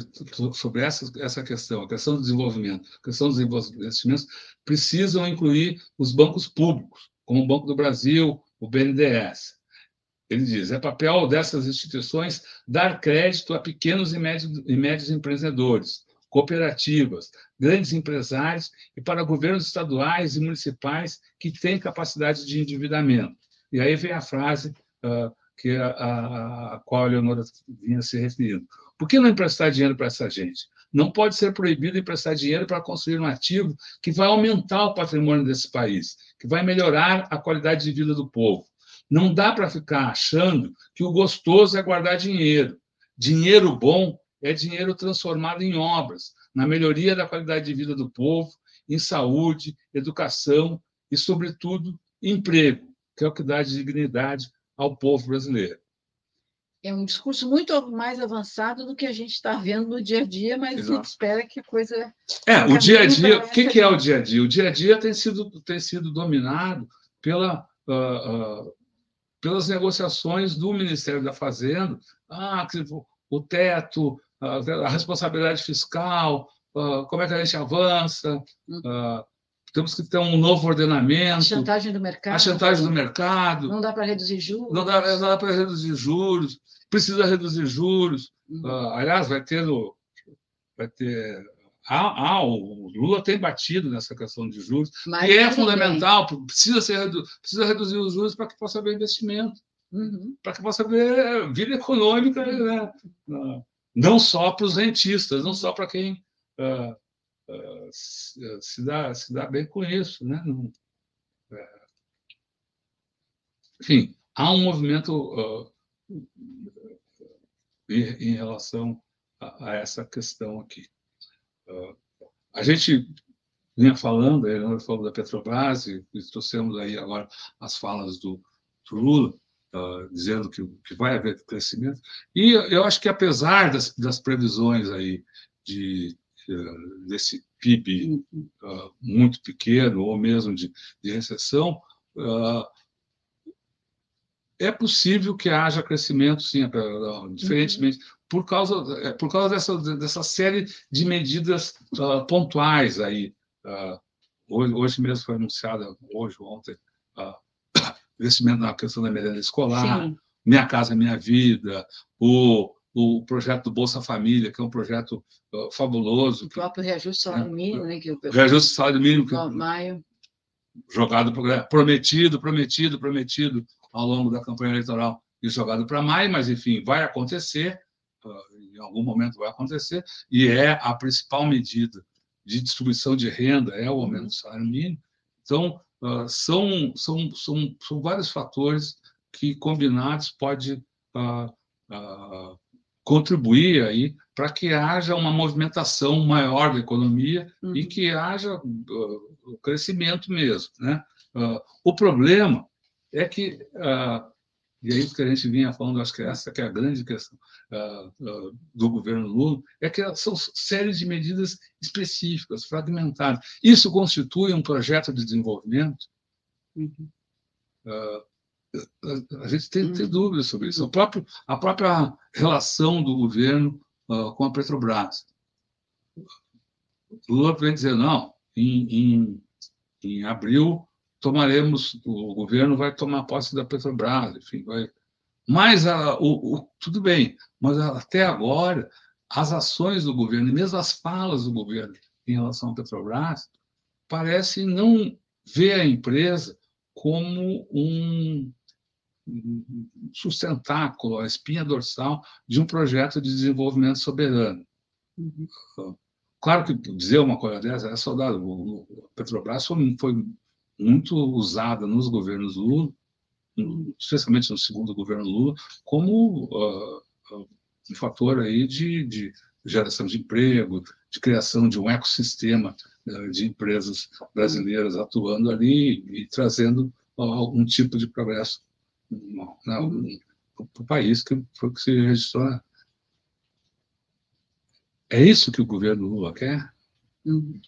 sobre essa, essa questão, a questão do desenvolvimento, a questão dos investimentos, precisam incluir os bancos públicos, como o Banco do Brasil, o BNDES. Ele diz: é papel dessas instituições dar crédito a pequenos e médios, e médios empreendedores, cooperativas, grandes empresários e para governos estaduais e municipais que têm capacidade de endividamento. E aí vem a frase uh, que a, a, a qual a Leonora vinha se referindo. Por que não emprestar dinheiro para essa gente? Não pode ser proibido emprestar dinheiro para construir um ativo que vai aumentar o patrimônio desse país, que vai melhorar a qualidade de vida do povo. Não dá para ficar achando que o gostoso é guardar dinheiro. Dinheiro bom é dinheiro transformado em obras, na melhoria da qualidade de vida do povo, em saúde, educação e, sobretudo, emprego, que é o que dá dignidade ao povo brasileiro é um discurso muito mais avançado do que a gente está vendo no dia a dia, mas Exato. a gente espera que a coisa. É, o dia a dia, o que, que, é o dia a dia? O dia a dia tem sido, tem sido dominado pela, uh, uh, pelas negociações do Ministério da Fazenda, ah, o teto, a responsabilidade fiscal, como é que a gente avança. Temos que ter um novo ordenamento. A chantagem do mercado. A chantagem do mercado. Não dá para reduzir juros. Não dá, não dá para reduzir juros precisa reduzir juros. Uh, aliás, vai ter, vai ter ah, ah, o Lula tem batido nessa questão de juros, Mas que é fundamental, precisa, ser, precisa reduzir os juros para que possa haver investimento, uhum. para que possa haver vida econômica, né? não só para os rentistas, não só para quem uh, se, dá, se dá bem com isso. Né? É, enfim, há um movimento em relação a, essa questão aqui. Uh, a gente vinha falando, Eleonora falou da Petrobras, e, e trouxemos aí agora as falas do, do Lula, uh, dizendo que, que vai haver crescimento. E eu acho que, apesar das, das previsões aí de, desse PIB muito pequeno, ou mesmo de, de recessão, é possível que haja crescimento, sim, diferentemente, uhum. por causa, é, por causa dessa, dessa série de medidas uh, pontuais aí. Uh, hoje, hoje, mesmo foi anunciada, hoje, ontem, uh, investimento na questão da merenda escolar, sim. Minha Casa Minha Vida, o, o projeto do Bolsa Família, que é um projeto uh, fabuloso. O próprio reajuste salário é, mínimo, né? Que eu, reajuste salário mínimo. Que, maio. Jogado, prometido, prometido, prometido ao longo da campanha eleitoral e jogado para maio, mas, enfim, vai acontecer, ah, em algum momento vai acontecer, e é a principal medida de distribuição de renda, é o aumento do salário mínimo. Então, ah, são, são, são, são vários fatores que, combinados, pode uh, uh, contribuir aí para que haja uma movimentação maior da economia uhum. e que haja uh, crescimento mesmo. Né? o problema é que, uh, e é isso que a gente vinha falando, acho que essa que é a grande questão uh, uh, do governo Lula, é que são séries de medidas específicas, fragmentadas. Isso constitui um projeto de desenvolvimento? Uhum. A gente tem, tem uhum. dúvidas sobre isso. Próprio, a própria relação do governo com a Petrobras. Lula vem dizer, não, em, em, em abril tomaremos, o governo vai tomar posse da Petrobras, enfim, vai. Mas a, o, o, tudo bem, mas até agora as ações do governo e mesmo as falas do governo em relação à Petrobras parecem não ver a empresa como um, sustentáculo, a espinha dorsal de um projeto de desenvolvimento soberano. Uhum. Claro que dizer uma coisa dessa é saudável. A Petrobras foi, muito usada nos governos Lula, especialmente no segundo governo Lula, como uh, um fator aí de, de, geração de emprego, de criação de um ecossistema uh, de empresas brasileiras atuando ali e trazendo algum tipo de progresso né, para o país que foi que se registrou. É isso que o governo Lula quer? Uhum.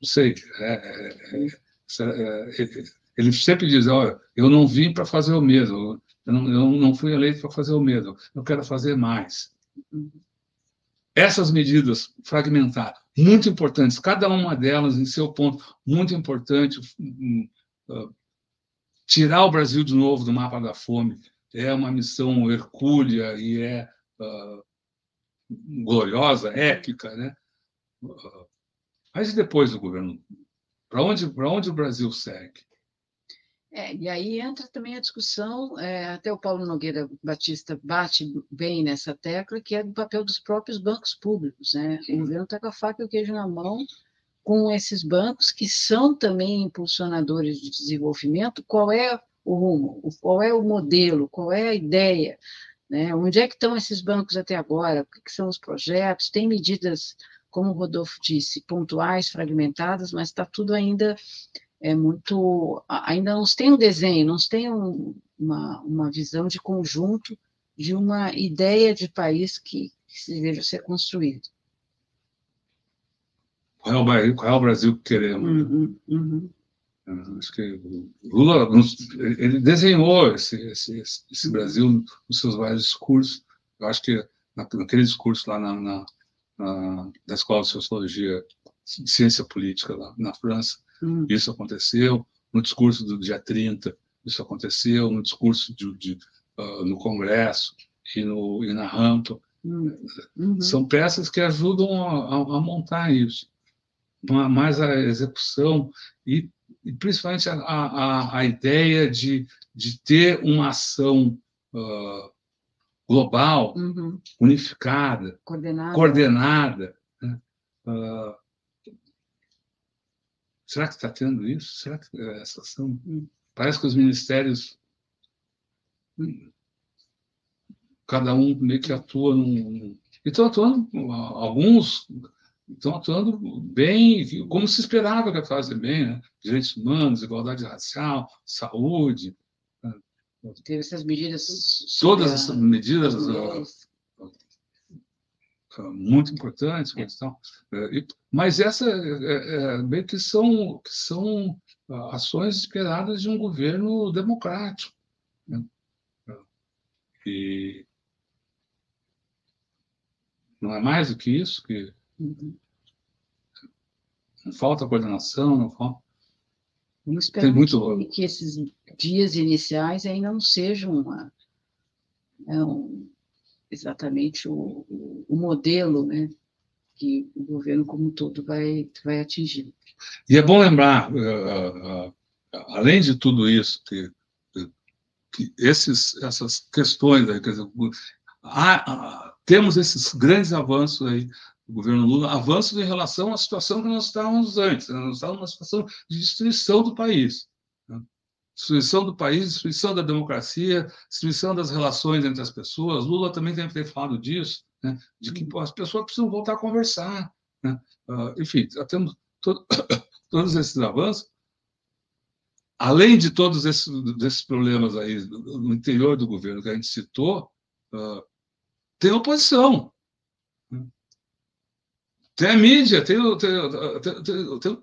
Não sei. É, é, é ele sempre diz: olha, eu não vim para fazer o mesmo, eu não, eu não fui eleito para fazer o mesmo, eu quero fazer mais. Essas medidas fragmentadas, muito importantes, cada uma delas em seu ponto, muito importante, uh, tirar o Brasil de novo do mapa da fome é uma missão hercúlea e é uh, gloriosa, épica, né? Uh, mas e depois do governo para onde, onde o Brasil segue? É, e aí entra também a discussão, é, até o Paulo Nogueira Batista bate bem nessa tecla, que é do papel dos próprios bancos públicos. Né? O governo está com a faca e o queijo na mão com esses bancos, que são também impulsionadores de desenvolvimento. Qual é o rumo? Qual é o modelo? Qual é a ideia? Né? Onde é que estão esses bancos até agora? O que, são os projetos? Tem medidas como o Rodolfo disse, pontuais, fragmentadas, mas está tudo ainda é muito, ainda não se tem um desenho, não se tem um, uma, uma visão de conjunto de uma ideia de país que, que deveja ser construído. Qual é o Brasil, qual é o Brasil que queremos? Uhum, uhum. Acho que Lula ele desenhou esse, esse, esse Brasil nos seus vários discursos. Eu acho que naquele discurso lá na, na da Escola de Sociologia de Ciência Política lá na França. Hum. Isso aconteceu. No discurso do dia 30, isso aconteceu. No discurso de, de uh, no Congresso e, no, e na rampa. Hum. Uhum. São peças que ajudam a, a, a montar isso. Mas a execução e, e principalmente a, a, a, ideia de, de ter uma ação uh, global, uhum. unificada, coordenada. coordenada né? uh, será que está tendo isso? Será que é essa ação? Uhum. Parece que os ministérios, cada um meio que atua num. Estão atuando, alguns estão atuando bem, como se esperava que fazer bem, né? direitos humanos, igualdade racial, saúde, Teve essas medidas. Todas essas medidas uh, uh, muito importantes, mas, então, mas essa é, é, meio que são, que são ações esperadas de um governo democrático. Né? E não é mais do que isso, que. Não falta coordenação, não falta. Vamos esperar muito... que, que, esses dias iniciais ainda não sejam uma, não, exatamente o, o, o, modelo né, que o governo como um todo vai, vai atingir. E é bom lembrar, uh, uh, além de tudo isso, que, que esses, essas questões, quer dizer, há, temos esses grandes avanços aí governo Lula, avanços em relação à situação que nós estávamos antes. Né? Nós estávamos numa situação de destruição do país. Né? Destruição do país, destruição da democracia, destruição das relações entre as pessoas. Lula também tem ter falado disso, né? de que pô, as pessoas precisam voltar a conversar. Né? Uh, enfim, temos todo, todos esses avanços. Além de todos esses, esses problemas aí no interior do governo que a gente citou, uh, tem oposição. Tem a mídia, tem, tem, tem, tem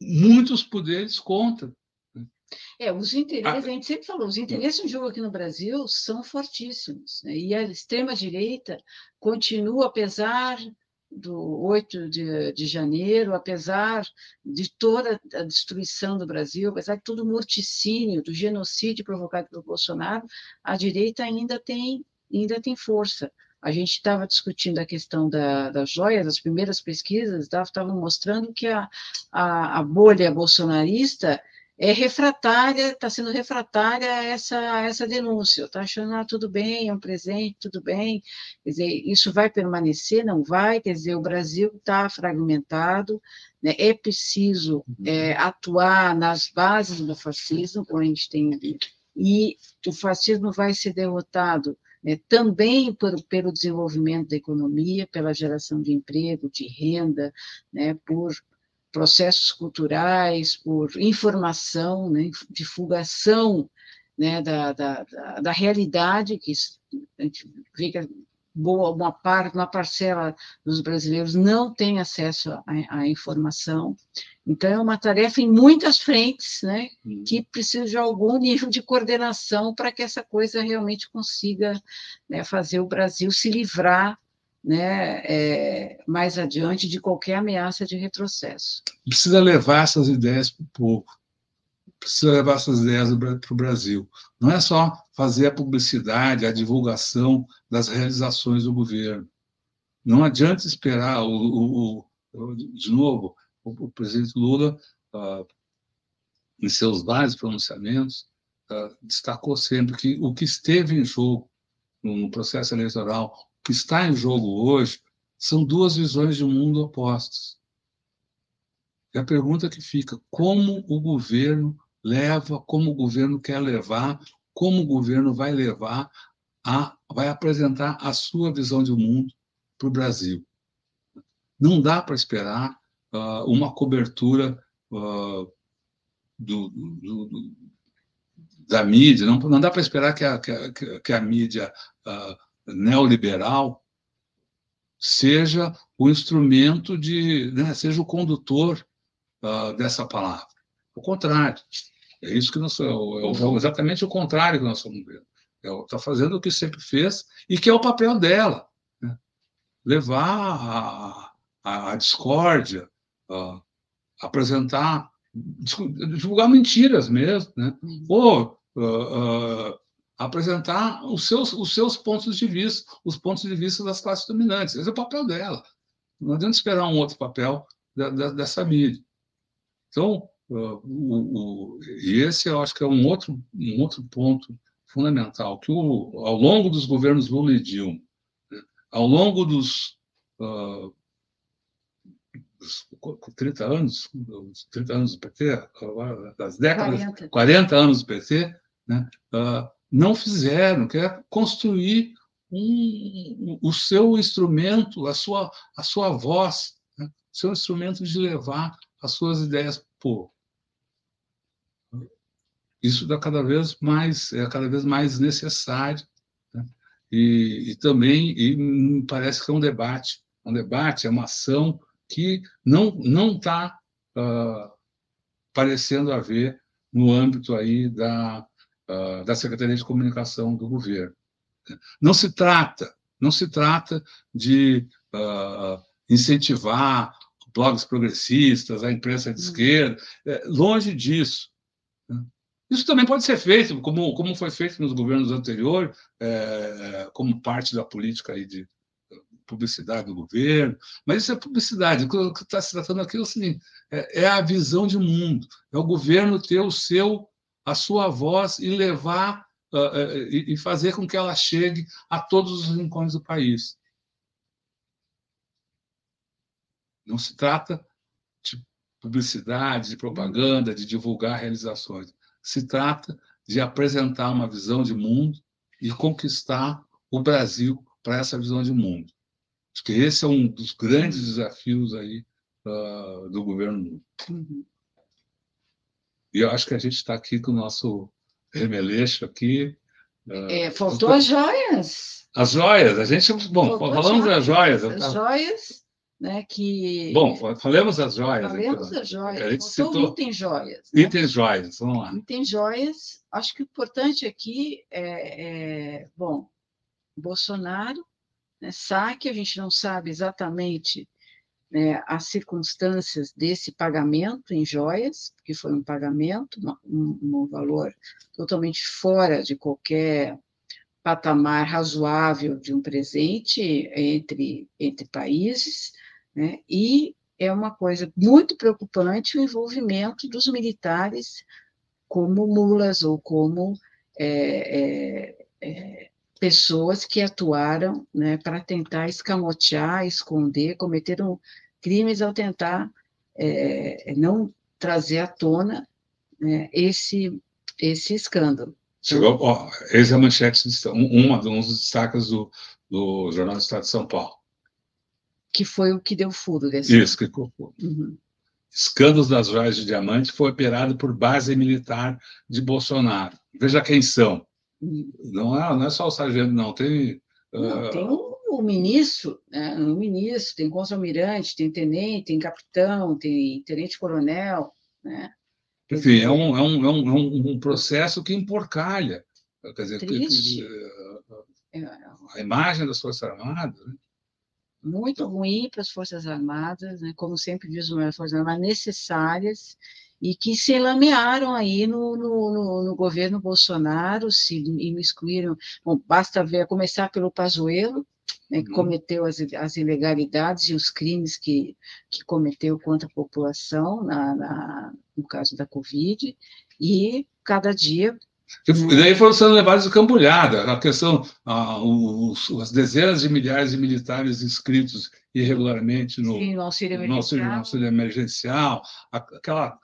muitos poderes contra. É, os interesses, a gente sempre falou, os interesses em jogo aqui no Brasil são fortíssimos. Né? E a extrema-direita continua, apesar do 8 de, de janeiro, apesar de toda a destruição do Brasil, apesar de todo o morticínio, do genocídio provocado pelo Bolsonaro, a direita ainda tem, ainda tem força. A gente estava discutindo a questão da, das joias, as primeiras pesquisas estavam mostrando que a, a, a bolha bolsonarista é refratária, está sendo refratária a essa, a essa denúncia, está achando, ah, tudo bem, é um presente, tudo bem, quer dizer, isso vai permanecer, não vai, quer dizer, o Brasil está fragmentado, né, é preciso uhum. é, atuar nas bases do fascismo, como a gente tem e o fascismo vai ser derrotado né, também por, pelo desenvolvimento da economia, pela geração de emprego, de renda, né, por processos culturais, por informação, né, divulgação né, da, da, da, da, realidade, que a gente vê que boa, uma, parte, uma parcela dos brasileiros não tem acesso à, informação. Então, é uma tarefa em muitas frentes, né, hum. que precisa de algum nível de coordenação para que essa coisa realmente consiga né, fazer o Brasil se livrar né, é, mais adiante de qualquer ameaça de retrocesso. Precisa levar essas ideias para o povo, precisa levar essas ideias para o Brasil. Não é só fazer a publicidade, a divulgação das realizações do governo. Não adianta esperar o, o, o de novo, o, presidente Lula, ah, em seus vários pronunciamentos, ah, destacou sempre que o que esteve em jogo no processo eleitoral que está em jogo hoje são duas visões de mundo opostas. E a pergunta que fica: como o governo leva, como o governo quer levar, como o governo vai levar, a, vai apresentar a sua visão de mundo para o Brasil? Não dá para esperar uh, uma cobertura uh, do, do, do, da mídia, não, não dá para esperar que a, que a, que a mídia. Uh, neoliberal seja o instrumento de, né, seja o condutor dessa palavra. O contrário. É isso que nós é, é exatamente o contrário que nós estamos vendo. Está é, fazendo o que sempre fez e que é o papel dela. Né? Levar a, a, a discórdia, uh, apresentar, divulgar mentiras mesmo. Né? Ou uh, uh, apresentar os seus, os seus pontos de vista, os pontos de vista das classes dominantes. Esse é o papel dela. Não adianta esperar um outro papel da, da, dessa mídia. Então, o, o, e esse eu acho que é um outro, um outro ponto fundamental, que o, ao longo dos governos Lula e Dilma, né, ao longo dos, uh, dos 30 anos, 30 anos do PT, das décadas, 40, 40 anos do PT, né, uh, não fizeram, que é construir um, o seu instrumento, a sua, a sua voz, né? seu instrumento de levar as suas ideias para o povo. Isso dá cada vez mais, é cada vez mais necessário. Né? E, e, também e parece que é um debate. Um debate, é uma ação que não não está uh, parecendo haver no âmbito aí da, ah, da Secretaria de Comunicação do governo. Não se trata, não se trata de uh, incentivar blogs progressistas, a imprensa de uhum. esquerda, é, longe disso. Isso também pode ser feito, como, como foi feito nos governos anteriores, é, como parte da política aí de publicidade do governo, mas isso é publicidade. O que está se tratando aqui é o é, é a visão de mundo, é o governo ter o seu a sua voz e levar uh, e fazer com que ela chegue a todos os rincões do país. Não se trata de publicidade, de propaganda, de divulgar realizações. Se trata de apresentar uma visão de mundo e conquistar o Brasil para essa visão de mundo. Acho que esse é um dos grandes desafios aí uh, do governo. Uhum. E eu acho que a gente está aqui com o nosso remeleixo aqui. É, faltou as joias. As joias, a gente. Bom, faltou falamos das joias. As joias, né? Que. Bom, falamos das joias. Falamos então. das joias. A gente faltou citou... item joias. Né? Item joias, vamos lá. Item joias. Acho que o importante aqui é, é bom, Bolsonaro né, saque, a gente não sabe exatamente né, as circunstâncias desse pagamento em joias, que foi um pagamento, um, um valor totalmente fora de qualquer patamar razoável de um presente entre, entre países, né, e é uma coisa muito preocupante o envolvimento dos militares como mulas ou como é, é, é, pessoas que atuaram né, para tentar escamotear, esconder, cometeram crimes ao tentar é, não trazer à tona né, esse, esse escândalo. Chegou, ó, esse é a manchete, uma, um dos destaques do, do Jornal do Estado de São Paulo. Que foi o que deu furo desse. Isso, que ficou furo. Uhum. Escândalos das joias de diamante foi operado por base militar de Bolsonaro. Veja quem são. Não é, não é só o sargento, não. Tem. Não, uh... tem o, o ministro, né? o ministro, tem consul-almirante, tem tenente, tem capitão, tem tenente-coronel. Né? Enfim, é um, é um, é um, é um processo que emporcalha. Quer dizer, que, eh, a imagem das Forças Armadas. Né? Muito ruim para as Forças Armadas, né? como sempre diz o Forças Armadas, necessárias e que se lamearam aí no, no, no, no governo Bolsonaro, se imiscuíram. Bom, basta ver, começar pelo Pazuello, né, que uhum. cometeu as, as, ilegalidades e os crimes que, que cometeu contra a população, na, na, no caso da Covid, e cada dia e daí foram sendo levados de cambulhada. A questão, ah, os, as dezenas de milhares de militares inscritos irregularmente no, Sim, no auxílio emergencial, no auxílio, no auxílio emergencial aquela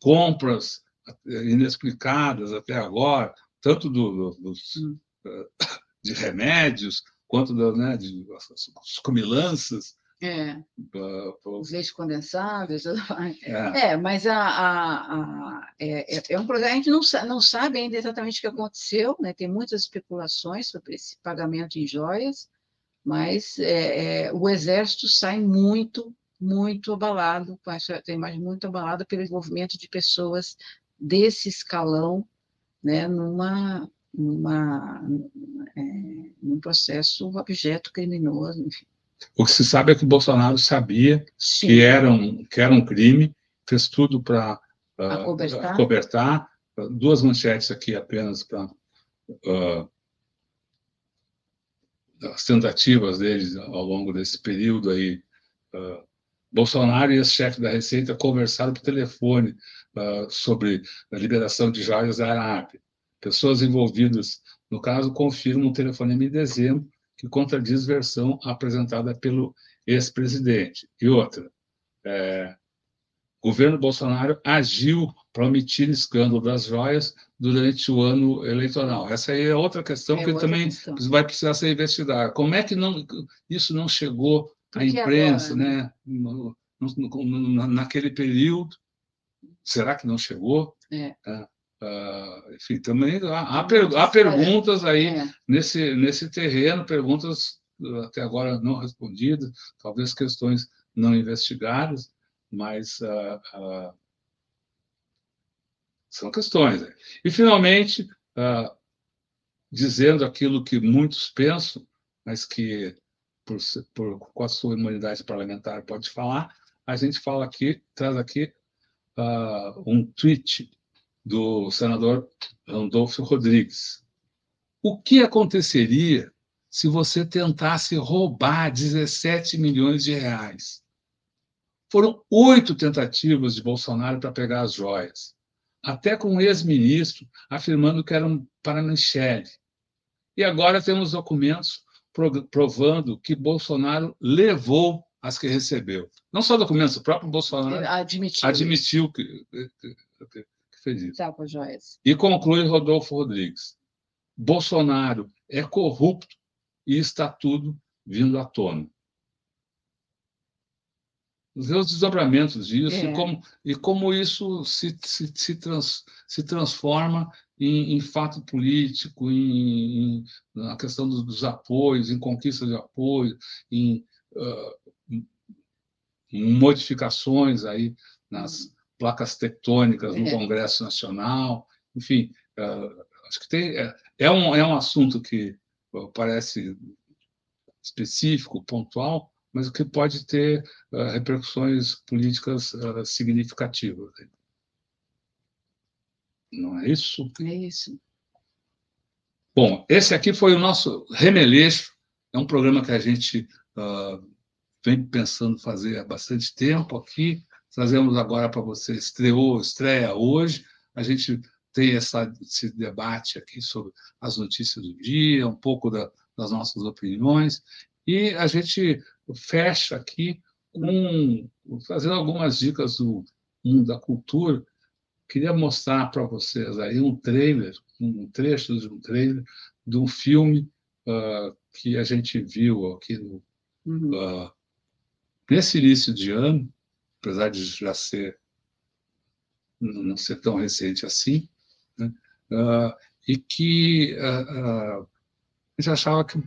compras inexplicadas até agora, tanto do, do, dos, hum. de remédios quanto da, né, de as comilanças. É, os leites condensados. É. é, mas a, a, a é, é, é, um problema. A gente não, não sabe ainda exatamente o que aconteceu, né? tem muitas especulações sobre esse pagamento em joias, mas é, é o Exército sai muito muito abalado, com essa imagem muito abalada pelo envolvimento de pessoas desse escalão, né, numa, numa, é, num processo objeto criminoso, enfim. O que se sabe é que o Bolsonaro sabia que era, um, que era um crime, fez tudo para uh, ah, acobertar. Duas manchetes aqui apenas para uh, as tentativas deles ao longo desse período aí uh, Bolsonaro e esse chefe da Receita conversaram por telefone uh, sobre a liberação de joias da Arábia. Pessoas envolvidas no caso confirmam um telefonema em dezembro que contradiz versão apresentada pelo ex-presidente. E outra, é, o governo Bolsonaro agiu para omitir escândalo das joias durante o ano eleitoral. Essa aí é outra questão é que outra também questão. vai precisar ser investigada. Como é que não, isso não chegou a imprensa, agora, né? No, naquele período, será que não chegou? É. Uh, enfim, também há, há, per, há perguntas aí é. nesse, nesse terreno, perguntas até agora não respondidas, talvez questões não investigadas, mas uh, uh, são questões. Né? E, finalmente, dizendo aquilo que muitos pensam, mas que por, por, com a sua imunidade parlamentar, pode falar. A gente fala aqui, traz aqui um tweet do senador Randolfo Rodrigues. O que aconteceria se você tentasse roubar 17 milhões de reais? Foram oito tentativas de Bolsonaro para pegar as joias, até com um ex-ministro afirmando que eram para Michele. E agora temos documentos provando que Bolsonaro levou as que recebeu. Não só documentos, o próprio Bolsonaro admitiu, admitiu que, que, que, fez isso. Tá, e conclui Rodolfo Rodrigues. Bolsonaro é corrupto e está tudo vindo à tona. Os desdobramentos disso é. e, como, e como isso se, se, se, trans, se transforma em, em fato político, em, em, na questão dos, dos, apoios, em conquista de apoio, em, uh, modificações aí nas placas tectônicas no é. Congresso Nacional, enfim, uh, acho que tem, é, é, um, é um assunto que parece específico, pontual, mas que pode ter uh, repercussões políticas significativas. Não é isso? É isso. Bom, esse aqui foi o nosso remeleixo. É um programa que a gente uh, vem pensando fazer há bastante tempo aqui. Trazemos agora para você, estreou, estreia hoje. A gente tem essa, esse debate aqui sobre as notícias do dia, um pouco da, das nossas opiniões, e a gente fecha aqui com fazendo algumas dicas do mundo da cultura. Queria mostrar para vocês aí um trailer, um trecho de um trailer de um filme uh, que a gente viu aqui no, uh, nesse início de ano, apesar de já ser não ser tão recente assim, né? uh, e que uh, uh, a gente achava que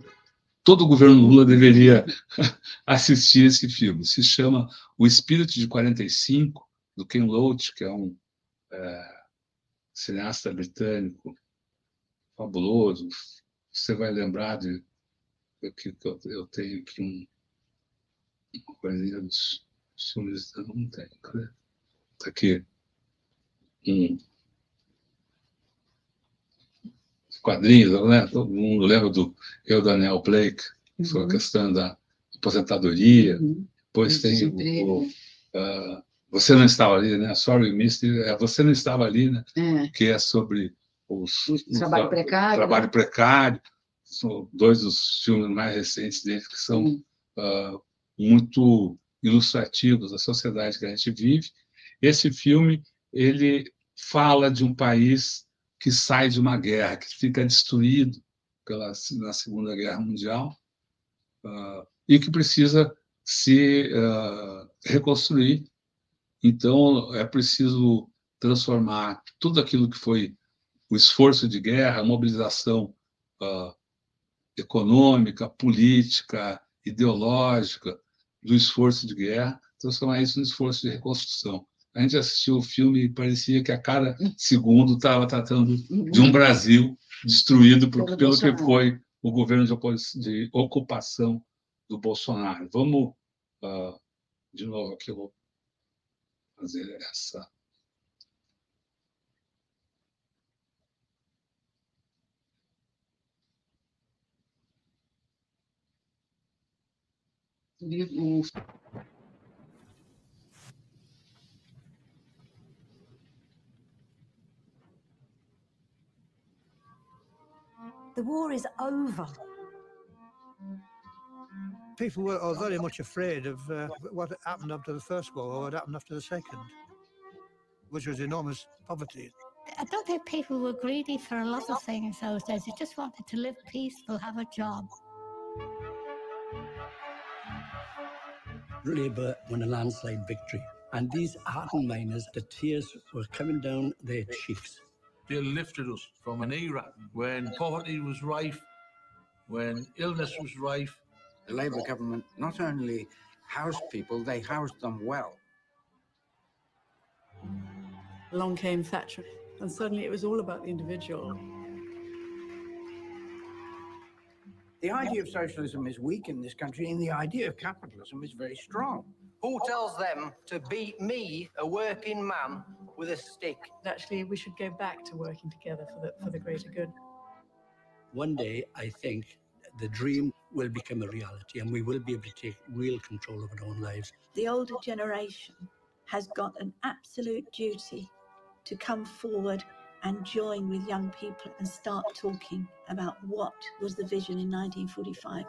todo o governo Lula deveria assistir esse filme. Se chama O Espírito de 45, do Ken Loach, que é um é, cineasta britânico fabuloso. Você vai lembrar de que eu, tenho aqui um, uma coisinha dos filmes, eu não cadê? Está aqui. Um, quadrinhos, né? Todo mundo lembra do Eu, Daniel Blake, uhum. sobre a questão da aposentadoria. Uhum. Depois tem o, o uh, Você Não Estava Ali, né? Sorry, Misty, é Você Não Estava Ali, né? É. Que é sobre os, o trabalho precário. Trabalho né? precário. São dois dos filmes mais recentes dele que são uhum. uh, muito ilustrativos da sociedade que a gente vive. Esse filme ele fala de um país que sai de uma guerra, que fica destruído pela, na Segunda Guerra Mundial uh, e que precisa se uh, reconstruir. Então, é preciso transformar tudo aquilo que foi o esforço de guerra, a mobilização uh, econômica, política, ideológica do esforço de guerra, transformar isso no esforço de reconstrução. A gente assistiu o filme e parecia que a cada segundo estava tratando de um Brasil destruído por, pelo que foi o governo de, de, ocupação do Bolsonaro. Vamos, uh, de novo, aqui eu vou fazer essa. The war is over. People were, very much afraid of uh, what happened after the First War or what happened after the Second, which was enormous poverty. I don't think people were greedy for a lot of things those days. They just wanted to live peaceful, have a job. Labour won a landslide victory, and these hardened miners, the tears were coming down their cheeks. They lifted us from an era when poverty was rife, when illness was rife. The Labour government not only housed people, they housed them well. Along came Thatcher, and suddenly it was all about the individual. The idea of socialism is weak in this country, and the idea of capitalism is very strong. Who tells them to beat me, a working man, with a stick? Actually, we should go back to working together for the, for the greater good. One day, I think the dream will become a reality and we will be able to take real control of our own lives. The older generation has got an absolute duty to come forward and join with young people and start talking about what was the vision in 1945.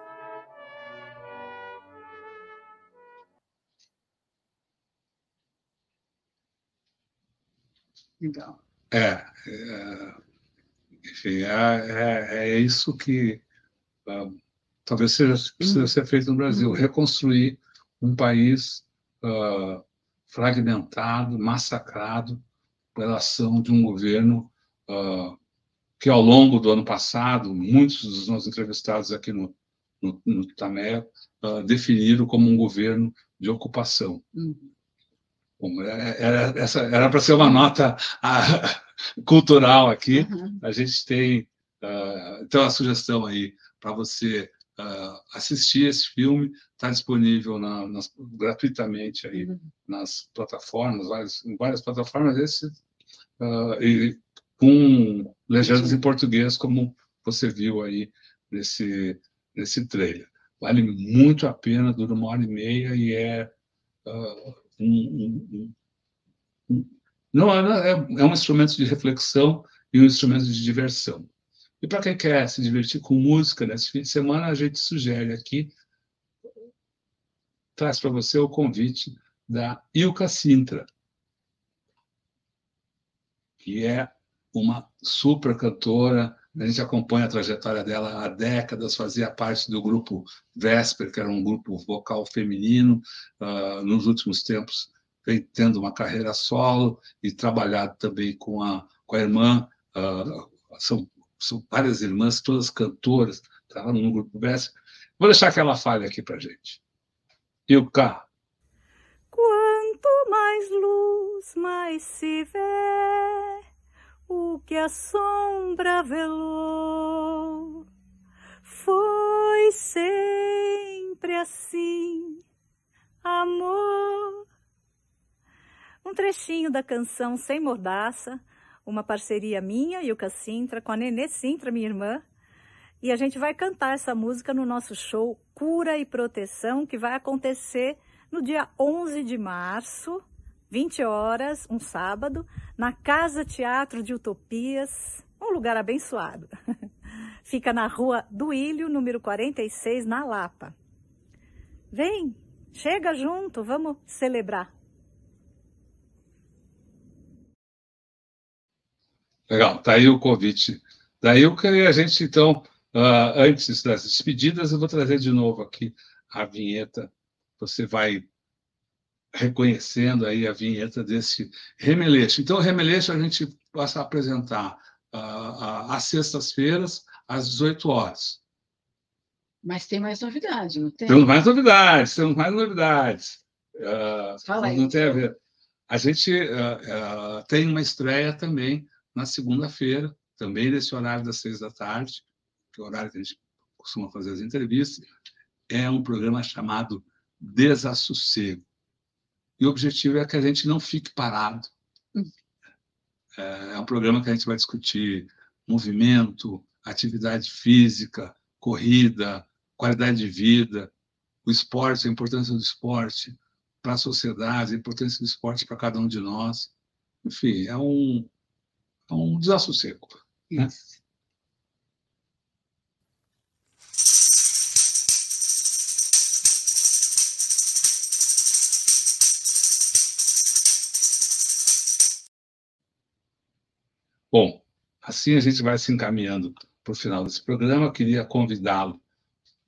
Então. É, é enfim, é, é, é, isso que uh, talvez seja precisa ser feito no Brasil, uhum. reconstruir um país uh, fragmentado, massacrado pela ação de um governo uh, que, ao longo do ano passado, muitos dos nossos entrevistados aqui no, no, no Tamé definiram como um governo de ocupação. Uhum. Bom, é, era essa era para ser uma nota uh, cultural aqui. Uhum. A gente tem uh, então a sugestão aí para você uh, assistir esse filme. Está disponível na, nas, gratuitamente aí uhum. nas plataformas, várias, em várias plataformas, esse, uh, e com legendas em português, como você viu aí nesse, nesse trailer. Vale muito a pena, dura uma hora e meia e é uh, um, um, um, não é, é, é um instrumento de reflexão e um instrumento de diversão. E para quem quer se divertir com música nesse fim de semana, a gente sugere aqui, traz para você o convite da Ilka Sintra, que é uma super cantora. A gente acompanha a trajetória dela há décadas, fazia parte do grupo Vesper, que era um grupo vocal feminino. Uh, nos últimos tempos, vem tendo uma carreira solo e trabalhado também com a, com a irmã. Uh, são são várias irmãs, todas cantoras, estavam no grupo Vesper. Vou deixar que ela fale aqui para gente. E o K. Quanto mais luz, mais se vê o que a sombra velou. Foi sempre assim, amor. Um trechinho da canção Sem Mordaça uma parceria minha e o Cassintra com a Nenê Sintra, minha irmã. E a gente vai cantar essa música no nosso show Cura e Proteção, que vai acontecer no dia 11 de março, 20 horas, um sábado, na Casa Teatro de Utopias, um lugar abençoado. Fica na rua do Ilho, número 46, na Lapa. Vem, chega junto, vamos celebrar. Legal, está aí o convite da Ilka e a gente, então, uh, antes das despedidas, eu vou trazer de novo aqui a vinheta. Você vai reconhecendo aí a vinheta desse remeleixo. Então, o remeleixo a gente passa a apresentar uh, uh, às sextas-feiras, às 18 horas. Mas tem mais novidade, não tem? Temos mais novidades, temos mais novidades. Uh, Fala aí. Não tem a ver. A gente uh, uh, tem uma estreia também na segunda-feira, também nesse horário das seis da tarde, que é o horário que a gente costuma fazer as entrevistas, é um programa chamado Desassossego. E o objetivo é que a gente não fique parado. Hum. É, é um programa que a gente vai discutir movimento, atividade física, corrida, qualidade de vida, o esporte, a importância do esporte para a sociedade, a importância do esporte para cada um de nós. Enfim, é um, é um desassossego. Né? Bom, assim a gente vai se encaminhando para o final desse programa. Eu queria convidá-lo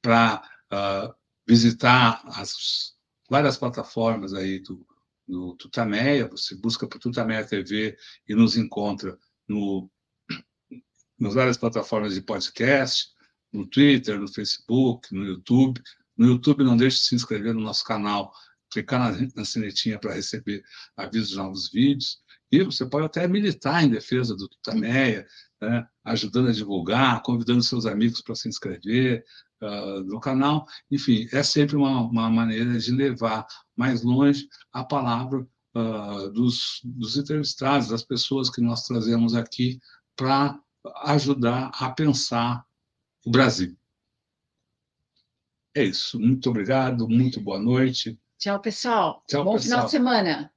para uh, visitar as várias plataformas aí do, do Tutameia. Você busca por Tutameia TV e nos encontra no, nas várias plataformas de podcast, no Twitter, no Facebook, no YouTube. No YouTube, não deixe de se inscrever no nosso canal, clicar na, na sinetinha para receber avisos de novos vídeos. E você pode até militar em defesa do Tutameia, né, ajudando a divulgar, convidando seus amigos para se inscrever uh, no canal. Enfim, é sempre uma, uma maneira de levar mais longe a palavra uh, dos, dos entrevistados, das pessoas que nós trazemos aqui para ajudar a pensar o Brasil. É isso. Muito obrigado, muito boa noite. Tchau, pessoal. Tchau, Bom pessoal. final de semana.